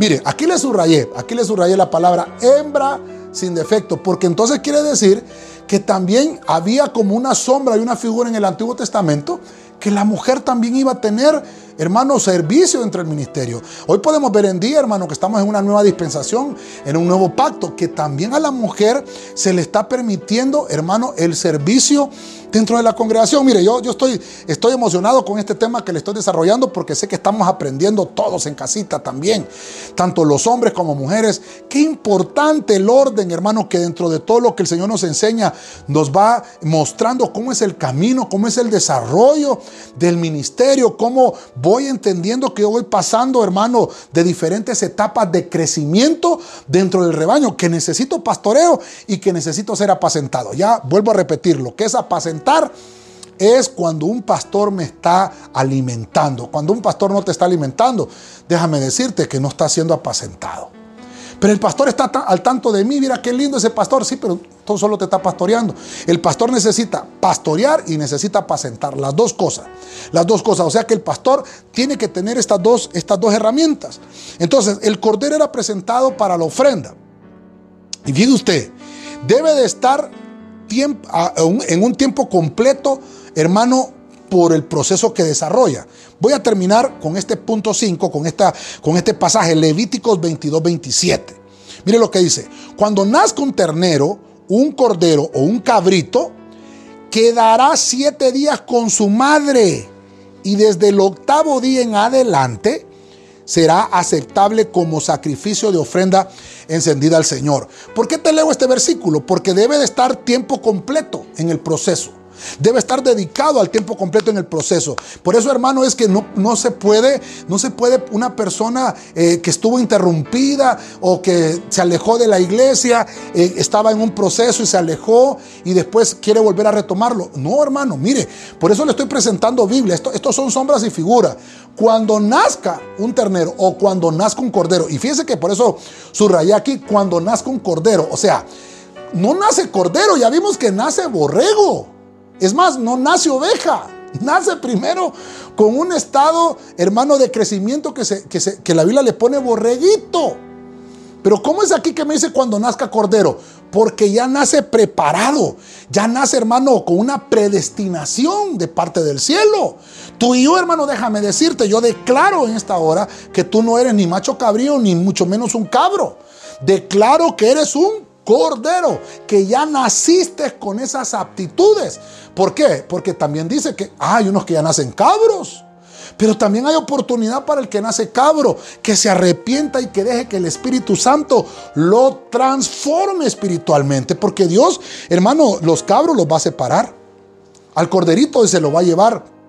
Mire, aquí le subrayé, aquí le subrayé la palabra hembra sin defecto, porque entonces quiere decir que también había como una sombra y una figura en el Antiguo Testamento que la mujer también iba a tener, hermano, servicio entre el ministerio. Hoy podemos ver en día, hermano, que estamos en una nueva dispensación, en un nuevo pacto, que también a la mujer se le está permitiendo, hermano, el servicio dentro de la congregación. Mire, yo, yo estoy, estoy emocionado con este tema que le estoy desarrollando porque sé que estamos aprendiendo todos en casita también, tanto los hombres como mujeres. Qué importante el orden, hermano, que dentro de todo lo que el Señor nos enseña, nos va mostrando cómo es el camino, cómo es el desarrollo del ministerio, cómo voy entendiendo que yo voy pasando, hermano, de diferentes etapas de crecimiento dentro del rebaño, que necesito pastoreo y que necesito ser apacentado. Ya vuelvo a repetir, lo que es es cuando un pastor me está alimentando. Cuando un pastor no te está alimentando, déjame decirte que no está siendo apacentado. Pero el pastor está al tanto de mí. Mira qué lindo ese pastor. Sí, pero todo solo te está pastoreando. El pastor necesita pastorear y necesita apacentar. Las dos cosas. Las dos cosas. O sea que el pastor tiene que tener estas dos, estas dos herramientas. Entonces, el cordero era presentado para la ofrenda. Y fíjese usted, debe de estar en un tiempo completo, hermano, por el proceso que desarrolla. Voy a terminar con este punto 5, con, esta, con este pasaje, Levíticos 22, 27. Mire lo que dice, cuando nazca un ternero, un cordero o un cabrito, quedará siete días con su madre y desde el octavo día en adelante será aceptable como sacrificio de ofrenda encendida al Señor. ¿Por qué te leo este versículo? Porque debe de estar tiempo completo en el proceso. Debe estar dedicado al tiempo completo en el proceso. Por eso, hermano, es que no, no se puede, no se puede una persona eh, que estuvo interrumpida o que se alejó de la iglesia, eh, estaba en un proceso y se alejó y después quiere volver a retomarlo. No, hermano, mire, por eso le estoy presentando Biblia. Esto, estos son sombras y figuras. Cuando nazca un ternero o cuando nazca un cordero, y fíjese que por eso subrayé aquí, cuando nazca un cordero, o sea, no nace cordero, ya vimos que nace borrego. Es más, no nace oveja, nace primero con un estado, hermano, de crecimiento que, se, que, la Biblia le pone borreguito. Pero ¿cómo es aquí que me dice cuando nazca cordero? Porque ya nace preparado, ya nace hermano con una predestinación de parte del cielo. Tú y yo hermano, déjame decirte, yo declaro en esta hora que tú no eres ni macho cabrío ni mucho menos un cabro. Declaro que eres un cordero, que ya naciste con esas aptitudes. ¿Por qué? Porque también dice que hay unos que ya nacen cabros. Pero también hay oportunidad para el que nace cabro, que se arrepienta y que deje que el Espíritu Santo lo transforme espiritualmente. Porque Dios, hermano, los cabros los va a separar. Al corderito se lo va a llevar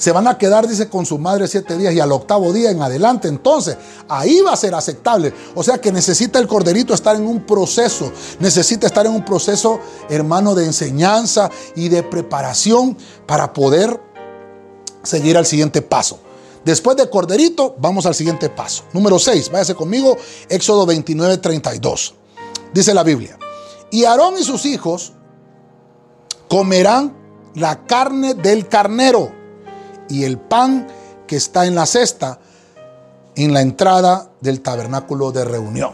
se van a quedar, dice, con su madre siete días y al octavo día en adelante. Entonces, ahí va a ser aceptable. O sea que necesita el corderito estar en un proceso, necesita estar en un proceso, hermano, de enseñanza y de preparación para poder seguir al siguiente paso. Después de corderito, vamos al siguiente paso. Número 6, váyase conmigo, Éxodo 29, 32. Dice la Biblia, y Aarón y sus hijos comerán la carne del carnero y el pan que está en la cesta en la entrada del tabernáculo de reunión.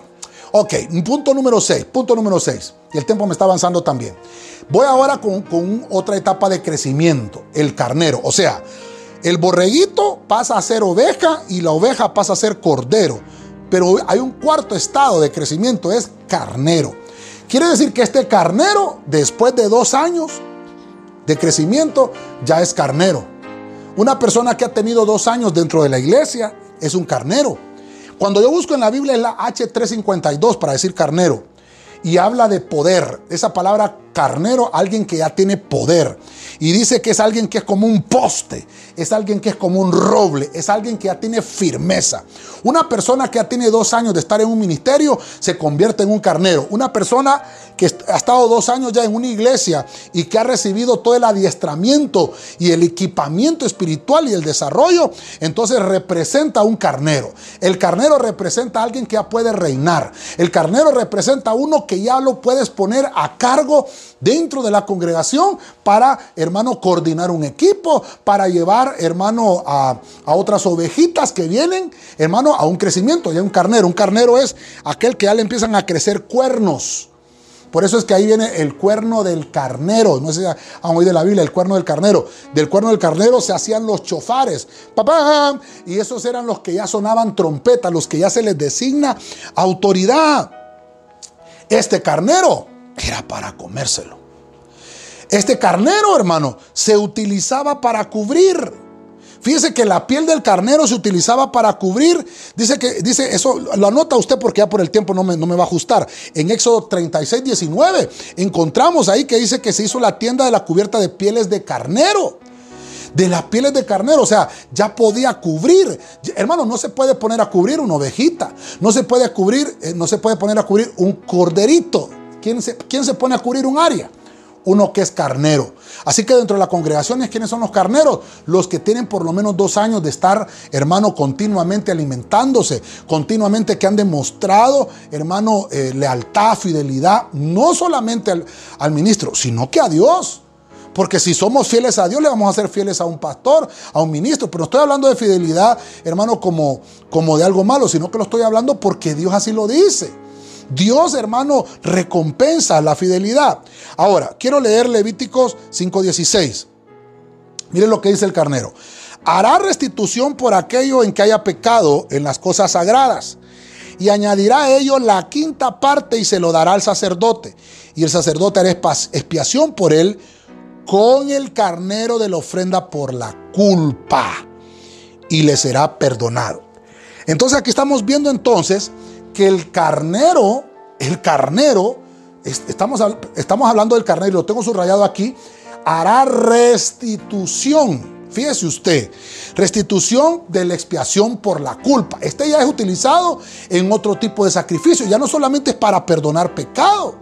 Ok, punto número 6, punto número 6. Y el tiempo me está avanzando también. Voy ahora con, con otra etapa de crecimiento, el carnero. O sea, el borreguito pasa a ser oveja y la oveja pasa a ser cordero. Pero hay un cuarto estado de crecimiento, es carnero. Quiere decir que este carnero, después de dos años de crecimiento, ya es carnero. Una persona que ha tenido dos años dentro de la iglesia es un carnero. Cuando yo busco en la Biblia es la H352 para decir carnero. Y habla de poder. Esa palabra carnero alguien que ya tiene poder. Y dice que es alguien que es como un poste, es alguien que es como un roble, es alguien que ya tiene firmeza. Una persona que ya tiene dos años de estar en un ministerio se convierte en un carnero. Una persona que ha estado dos años ya en una iglesia y que ha recibido todo el adiestramiento y el equipamiento espiritual y el desarrollo, entonces representa un carnero. El carnero representa a alguien que ya puede reinar. El carnero representa a uno que ya lo puedes poner a cargo dentro de la congregación para, hermano, coordinar un equipo, para llevar, hermano, a, otras ovejitas que vienen, hermano, a un crecimiento. Ya un carnero. Un carnero es aquel que ya le empiezan a crecer cuernos. Por eso es que ahí viene el cuerno del carnero. No sé si han oído la Biblia, el cuerno del carnero. Del cuerno del carnero se hacían los chofares. ¡Papá! Y esos eran los que ya sonaban trompeta, los que ya se les designa autoridad. Este carnero era para comérselo. Este carnero, hermano, se utilizaba para cubrir. Fíjese que la piel del carnero se utilizaba para cubrir. Dice que, dice, eso lo anota usted porque ya por el tiempo no me, no me va a ajustar. En Éxodo 36, 19, encontramos ahí que dice que se hizo la tienda de la cubierta de pieles de carnero de las pieles de carnero, o sea, ya podía cubrir. Hermano, no se puede poner a cubrir una ovejita, no se puede cubrir, eh, no se puede poner a cubrir un corderito. ¿Quién se, ¿Quién se pone a cubrir un área? Uno que es carnero. Así que dentro de la congregación, ¿quiénes son los carneros? Los que tienen por lo menos dos años de estar, hermano, continuamente alimentándose, continuamente que han demostrado, hermano, eh, lealtad, fidelidad, no solamente al, al ministro, sino que a Dios. Porque si somos fieles a Dios, le vamos a ser fieles a un pastor, a un ministro. Pero no estoy hablando de fidelidad, hermano, como, como de algo malo, sino que lo estoy hablando porque Dios así lo dice. Dios, hermano, recompensa la fidelidad. Ahora, quiero leer Levíticos 5:16. Miren lo que dice el carnero. Hará restitución por aquello en que haya pecado en las cosas sagradas. Y añadirá a ello la quinta parte y se lo dará al sacerdote. Y el sacerdote hará expiación por él con el carnero de la ofrenda por la culpa y le será perdonado. Entonces aquí estamos viendo entonces que el carnero, el carnero, estamos, estamos hablando del carnero, lo tengo subrayado aquí, hará restitución. Fíjese usted, restitución de la expiación por la culpa. Este ya es utilizado en otro tipo de sacrificio, ya no solamente es para perdonar pecado,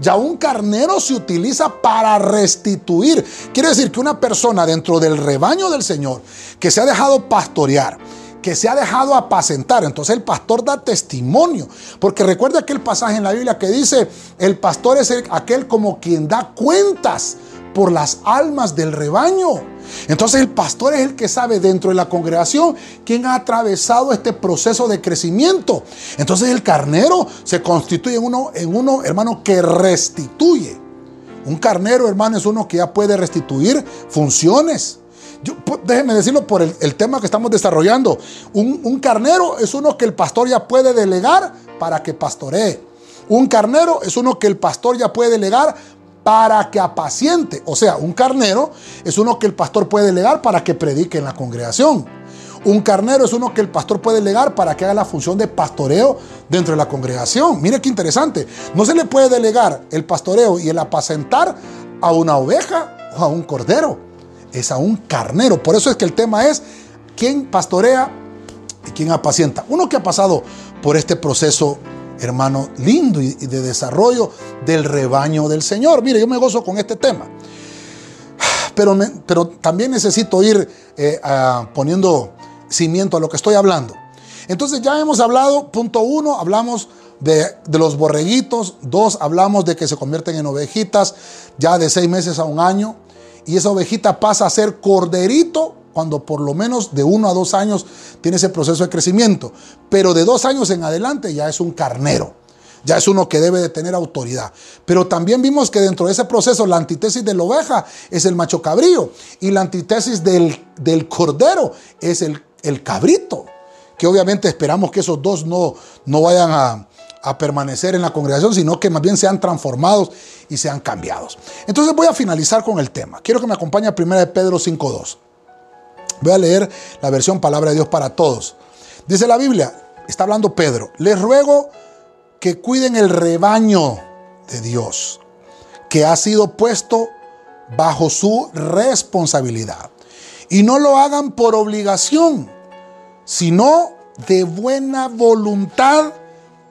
ya un carnero se utiliza para restituir. Quiere decir que una persona dentro del rebaño del Señor que se ha dejado pastorear, que se ha dejado apacentar. Entonces el pastor da testimonio. Porque recuerda aquel pasaje en la Biblia que dice, el pastor es aquel como quien da cuentas por las almas del rebaño. Entonces el pastor es el que sabe dentro de la congregación quién ha atravesado este proceso de crecimiento. Entonces el carnero se constituye en uno, en uno, hermano, que restituye. Un carnero, hermano, es uno que ya puede restituir funciones. Yo, déjeme decirlo por el, tema que estamos desarrollando. Un, un carnero es uno que el pastor ya puede delegar para que pastoree. Un carnero es uno que el pastor ya puede delegar para que apaciente. O sea, un carnero es uno que el pastor puede delegar para que predique en la congregación. Un carnero es uno que el pastor puede delegar para que haga la función de pastoreo dentro de la congregación. Mire qué interesante. No se le puede delegar el pastoreo y el apacentar a una oveja o a un cordero. Es a un carnero. Por eso es que el tema es quién pastorea y quién apacienta. Uno que ha pasado por este proceso hermano, lindo y de desarrollo del rebaño del Señor. Mire, yo me gozo con este tema. Pero, pero también necesito ir eh, poniendo cimiento a lo que estoy hablando. Entonces ya hemos hablado, punto uno, hablamos de, de, los borreguitos, dos, hablamos de que se convierten en ovejitas ya de seis meses a un año, y esa ovejita pasa a ser corderito cuando por lo menos de uno a dos años tiene ese proceso de crecimiento. Pero de dos años en adelante ya es un carnero. Ya es uno que debe de tener autoridad. Pero también vimos que dentro de ese proceso la antítesis de la oveja es el macho cabrío y la antítesis del, del cordero es el, el, cabrito. Que obviamente esperamos que esos dos no, no vayan a, a permanecer en la congregación, sino que más bien sean transformados y sean cambiados. Entonces voy a finalizar con el tema. Quiero que me acompañe a 1 de Pedro 5.2. Voy a leer la versión Palabra de Dios para todos. Dice la Biblia, está hablando Pedro, les ruego que cuiden el rebaño de Dios que ha sido puesto bajo su responsabilidad. Y no lo hagan por obligación, sino de buena voluntad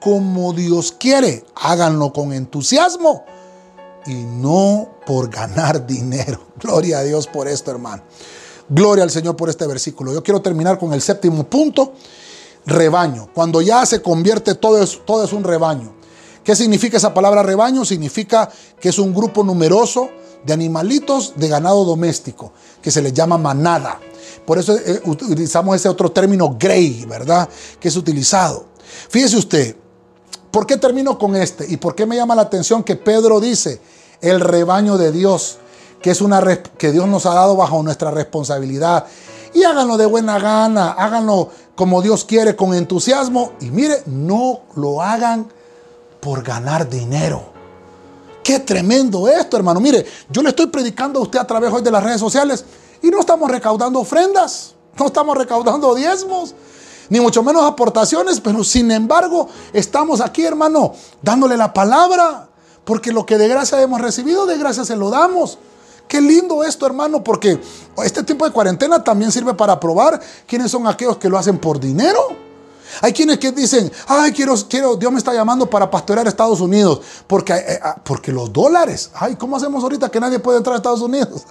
como Dios quiere. Háganlo con entusiasmo y no por ganar dinero. Gloria a Dios por esto, hermano. Gloria al Señor por este versículo. Yo quiero terminar con el séptimo punto, rebaño. Cuando ya se convierte todo es, todo es un rebaño. ¿Qué significa esa palabra rebaño? Significa que es un grupo numeroso de animalitos de ganado doméstico, que se les llama manada. Por eso eh, utilizamos ese otro término grey, ¿verdad? Que es utilizado. Fíjese usted, ¿por qué termino con este? ¿Y por qué me llama la atención que Pedro dice el rebaño de Dios? que es una que Dios nos ha dado bajo nuestra responsabilidad. Y háganlo de buena gana, háganlo como Dios quiere, con entusiasmo. Y mire, no lo hagan por ganar dinero. Qué tremendo esto, hermano. Mire, yo le estoy predicando a usted a través hoy de las redes sociales y no estamos recaudando ofrendas, no estamos recaudando diezmos, ni mucho menos aportaciones, pero sin embargo estamos aquí, hermano, dándole la palabra, porque lo que de gracia hemos recibido, de gracia se lo damos. Qué lindo esto, hermano, porque este tiempo de cuarentena también sirve para probar quiénes son aquellos que lo hacen por dinero. Hay quienes que dicen, ay, quiero, quiero, Dios me está llamando para pastorear Estados Unidos, porque, eh, ah, porque los dólares, ay, ¿cómo hacemos ahorita que nadie puede entrar a Estados Unidos?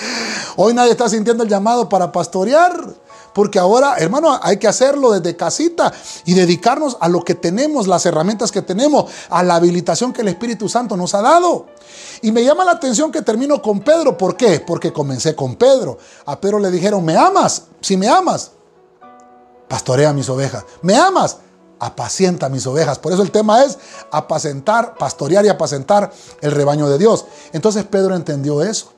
Hoy nadie está sintiendo el llamado para pastorear. Porque ahora, hermano, hay que hacerlo desde casita y dedicarnos a lo que tenemos, las herramientas que tenemos, a la habilitación que el Espíritu Santo nos ha dado. Y me llama la atención que termino con Pedro. ¿Por qué? Porque comencé con Pedro. A Pedro le dijeron, ¿me amas? Si me amas, pastorea mis ovejas. ¿Me amas? Apacienta mis ovejas. Por eso el tema es apacentar, pastorear y apacentar el rebaño de Dios. Entonces Pedro entendió eso.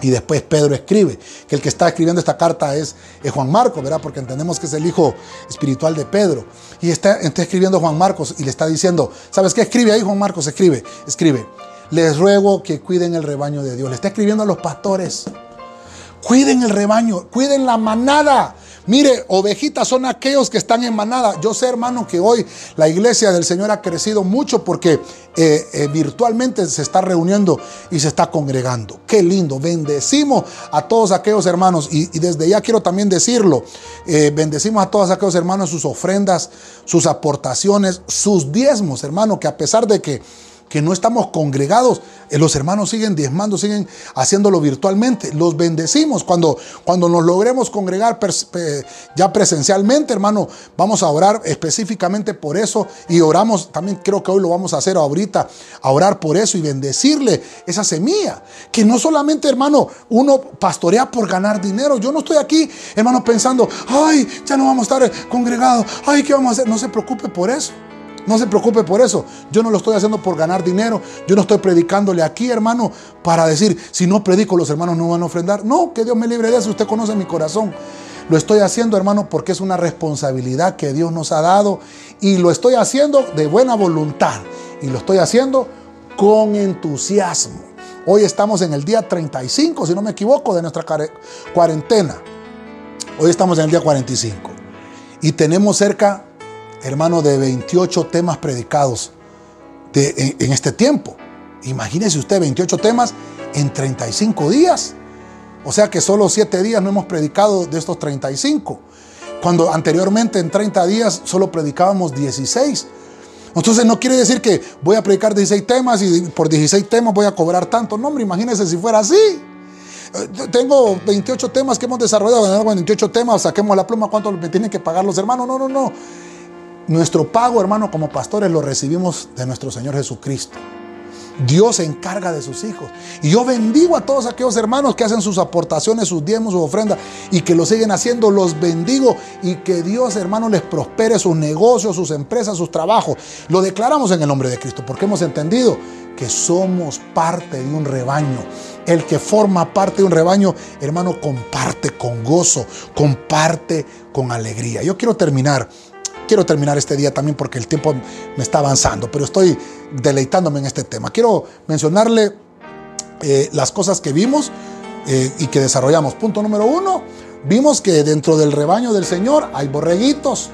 Y después Pedro escribe, que el que está escribiendo esta carta es, Juan Marcos, ¿verdad? Porque entendemos que es el hijo espiritual de Pedro. Y está, está escribiendo Juan Marcos y le está diciendo, ¿sabes qué escribe ahí Juan Marcos? Escribe, escribe, les ruego que cuiden el rebaño de Dios. Le está escribiendo a los pastores. Cuiden el rebaño, cuiden la manada. Mire, ovejitas son aquellos que están en manada. Yo sé, hermano, que hoy la iglesia del Señor ha crecido mucho porque eh, eh, virtualmente se está reuniendo y se está congregando. Qué lindo. Bendecimos a todos aquellos hermanos y, desde ya quiero también decirlo. Eh, bendecimos a todos aquellos hermanos sus ofrendas, sus aportaciones, sus diezmos, hermano, que a pesar de que que no estamos congregados, eh, los hermanos siguen diezmando, siguen haciéndolo virtualmente. Los bendecimos. Cuando, cuando nos logremos congregar ya presencialmente, hermano, vamos a orar específicamente por eso y oramos, también creo que hoy lo vamos a hacer ahorita, a orar por eso y bendecirle esa semilla. Que no solamente, hermano, uno pastorea por ganar dinero. Yo no estoy aquí, hermano, pensando, ay, ya no vamos a estar congregados, ay, ¿qué vamos a hacer? No se preocupe por eso. No se preocupe por eso. Yo no lo estoy haciendo por ganar dinero. Yo no estoy predicándole aquí, hermano, para decir, si no predico, los hermanos no van a ofrendar. No, que Dios me libre de eso. Usted conoce mi corazón. Lo estoy haciendo, hermano, porque es una responsabilidad que Dios nos ha dado. Y lo estoy haciendo de buena voluntad. Y lo estoy haciendo con entusiasmo. Hoy estamos en el día 35, si no me equivoco, de nuestra cuarentena. Hoy estamos en el día 45. Y tenemos cerca hermano, de 28 temas predicados en, este tiempo. Imagínese usted 28 temas en 35 días. O sea que solo 7 días no hemos predicado de estos 35. Cuando anteriormente en 30 días solo predicábamos 16. Entonces no quiere decir que voy a predicar 16 temas y por 16 temas voy a cobrar tanto. No, hombre, imagínese si fuera así. Eh, tengo 28 temas que hemos desarrollado, 28 temas, saquemos la pluma, ¿cuánto me tienen que pagar los hermanos? No, no, no. Nuestro pago, hermano, como pastores lo recibimos de nuestro Señor Jesucristo. Dios se encarga de sus hijos. Y yo bendigo a todos aquellos hermanos que hacen sus aportaciones, sus diezmos, sus ofrendas y que lo siguen haciendo. Los bendigo y que Dios, hermano, les prospere sus negocios, sus empresas, sus trabajos. Lo declaramos en el nombre de Cristo porque hemos entendido que somos parte de un rebaño. El que forma parte de un rebaño, hermano, comparte con gozo, comparte con alegría. Yo quiero terminar quiero terminar este día también porque el tiempo me está avanzando, pero estoy deleitándome en este tema. Quiero mencionarle eh, las cosas que vimos eh, y que desarrollamos. Punto número uno, vimos que dentro del rebaño del Señor hay borreguitos,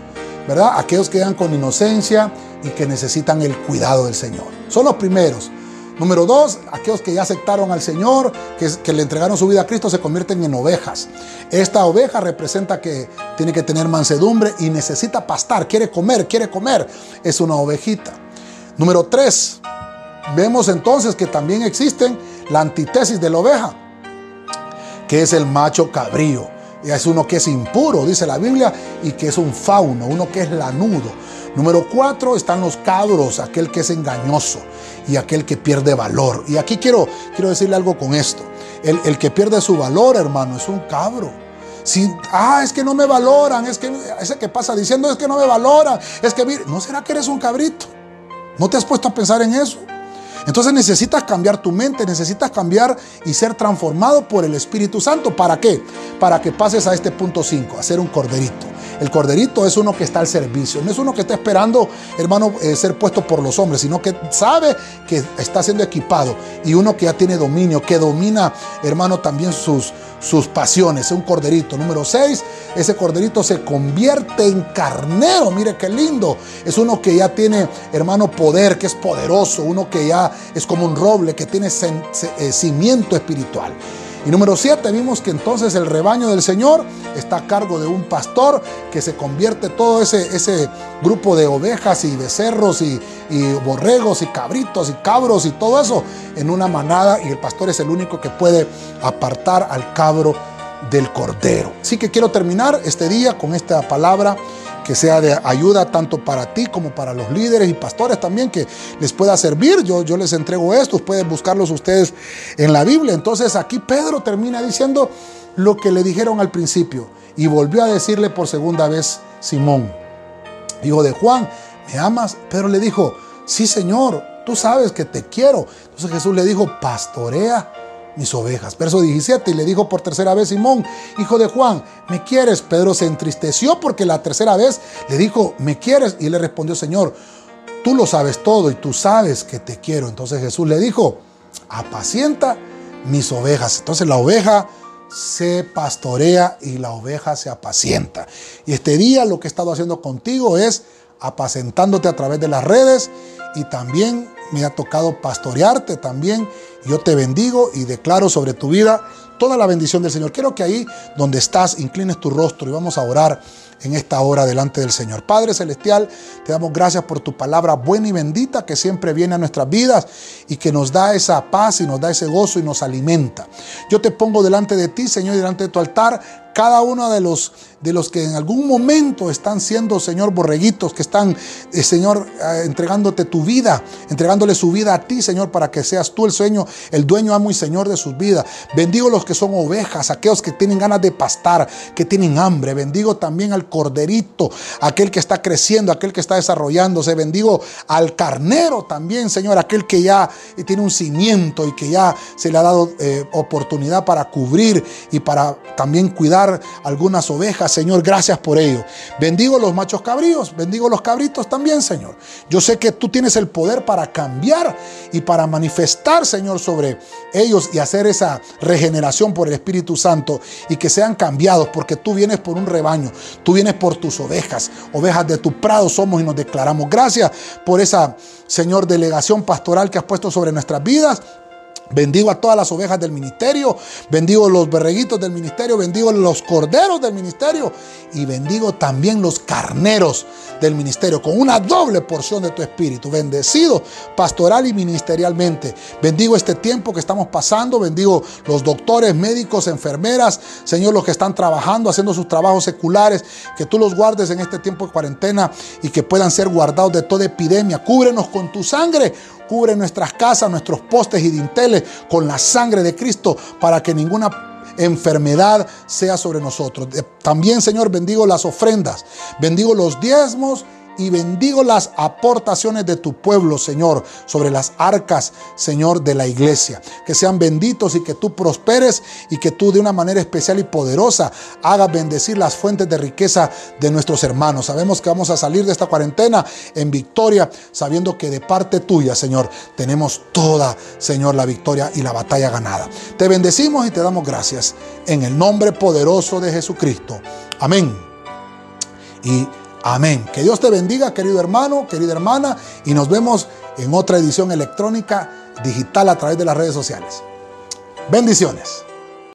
¿verdad? Aquellos que dan con inocencia y que necesitan el cuidado del Señor. Son los primeros. Número dos, aquellos que ya aceptaron al Señor, que, le entregaron su vida a Cristo, se convierten en ovejas. Esta oveja representa que tiene que tener mansedumbre y necesita pastar, quiere comer, quiere comer. Es una ovejita. Número tres, vemos entonces que también existen la antítesis de la oveja, que es el macho cabrío. Es uno que es impuro, dice la Biblia, y que es un fauno, uno que es lanudo. Número cuatro están los cabros, aquel que es engañoso y aquel que pierde valor. Y aquí quiero, quiero decirle algo con esto. El, que pierde su valor, hermano, es un cabro. Si, ah, es que no me valoran, es que ese que pasa diciendo es que no me valoran, es que, ¿no será que eres un cabrito? ¿No te has puesto a pensar en eso? Entonces necesitas cambiar tu mente, necesitas cambiar y ser transformado por el Espíritu Santo. ¿Para qué? Para que pases a este punto 5, a ser un corderito. El corderito es uno que está al servicio, no es uno que está esperando, hermano, eh, ser puesto por los hombres, sino que sabe que está siendo equipado y uno que ya tiene dominio, que domina, hermano, también sus, sus pasiones. Es un corderito. Número 6, ese corderito se convierte en carnero. Mire qué lindo. Es uno que ya tiene, hermano, poder, que es poderoso. Uno que ya es como un roble, que tiene eh, cimiento espiritual. Y número 7, vimos que entonces el rebaño del Señor está a cargo de un pastor que se convierte todo ese, ese grupo de ovejas y becerros y, y borregos y cabritos y cabros y todo eso en una manada y el pastor es el único que puede apartar al cabro del cordero. Así que quiero terminar este día con esta palabra que sea de ayuda tanto para ti como para los líderes y pastores también, que les pueda servir. Yo, yo les entrego esto, pueden buscarlos ustedes en la Biblia. Entonces aquí Pedro termina diciendo lo que le dijeron al principio y volvió a decirle por segunda vez Simón, hijo de Juan, ¿me amas? Pedro le dijo, sí Señor, tú sabes que te quiero. Entonces Jesús le dijo, pastorea mis ovejas. Verso 17, y le dijo por tercera vez Simón, hijo de Juan, ¿me quieres? Pedro se entristeció porque la tercera vez le dijo, ¿me quieres? Y le respondió, Señor, tú lo sabes todo y tú sabes que te quiero. Entonces Jesús le dijo, apacienta mis ovejas. Entonces la oveja se pastorea y la oveja se apacienta. Y este día lo que he estado haciendo contigo es apacentándote a través de las redes y también me ha tocado pastorearte también. Yo te bendigo y declaro sobre tu vida toda la bendición del Señor. Quiero que ahí donde estás inclines tu rostro y vamos a orar en esta hora delante del Señor. Padre Celestial, te damos gracias por tu palabra buena y bendita que siempre viene a nuestras vidas y que nos da esa paz y nos da ese gozo y nos alimenta. Yo te pongo delante de ti, Señor, delante de tu altar, cada uno de los, de los que en algún momento están siendo, Señor, borreguitos, que están, eh, Señor, eh, entregándote tu vida, entregándole su vida a ti, Señor, para que seas tú el sueño, el dueño, amo y Señor de sus vidas. Bendigo los que son ovejas, aquellos que tienen ganas de pastar, que tienen hambre. Bendigo también al corderito, aquel que está creciendo, aquel que está desarrollándose. Bendigo al carnero también, Señor, aquel que ya tiene un cimiento y que ya se le ha dado eh, oportunidad para cubrir y para también cuidar algunas ovejas, Señor, gracias por ello. Bendigo los machos cabríos, bendigo los cabritos también, Señor. Yo sé que tú tienes el poder para cambiar y para manifestar, Señor, sobre ellos y hacer esa regeneración por el Espíritu Santo y que sean cambiados, porque tú vienes por un rebaño, tú vienes por tus ovejas, ovejas de tu prado somos y nos declaramos. Gracias por esa, Señor, delegación pastoral que has puesto sobre nuestras vidas. Bendigo a todas las ovejas del ministerio, bendigo los berreguitos del ministerio, bendigo los corderos del ministerio y bendigo también los carneros del ministerio con una doble porción de tu espíritu. Bendecido pastoral y ministerialmente. Bendigo este tiempo que estamos pasando, bendigo los doctores, médicos, enfermeras, Señor, los que están trabajando, haciendo sus trabajos seculares, que tú los guardes en este tiempo de cuarentena y que puedan ser guardados de toda epidemia. Cúbrenos con tu sangre Cubre nuestras casas, nuestros postes y dinteles con la sangre de Cristo para que ninguna enfermedad sea sobre nosotros. También, Señor, bendigo las ofrendas, bendigo los diezmos y bendigo las aportaciones de tu pueblo, Señor, sobre las arcas, Señor, de la iglesia. Que sean benditos y que tú prosperes y que tú de una manera especial y poderosa hagas bendecir las fuentes de riqueza de nuestros hermanos. Sabemos que vamos a salir de esta cuarentena en victoria, sabiendo que de parte tuya, Señor, tenemos toda, Señor, la victoria y la batalla ganada. Te bendecimos y te damos gracias en el nombre poderoso de Jesucristo. Amén. Y Amén. Que Dios te bendiga, querido hermano, querida hermana, y nos vemos en otra edición electrónica digital a través de las redes sociales. Bendiciones.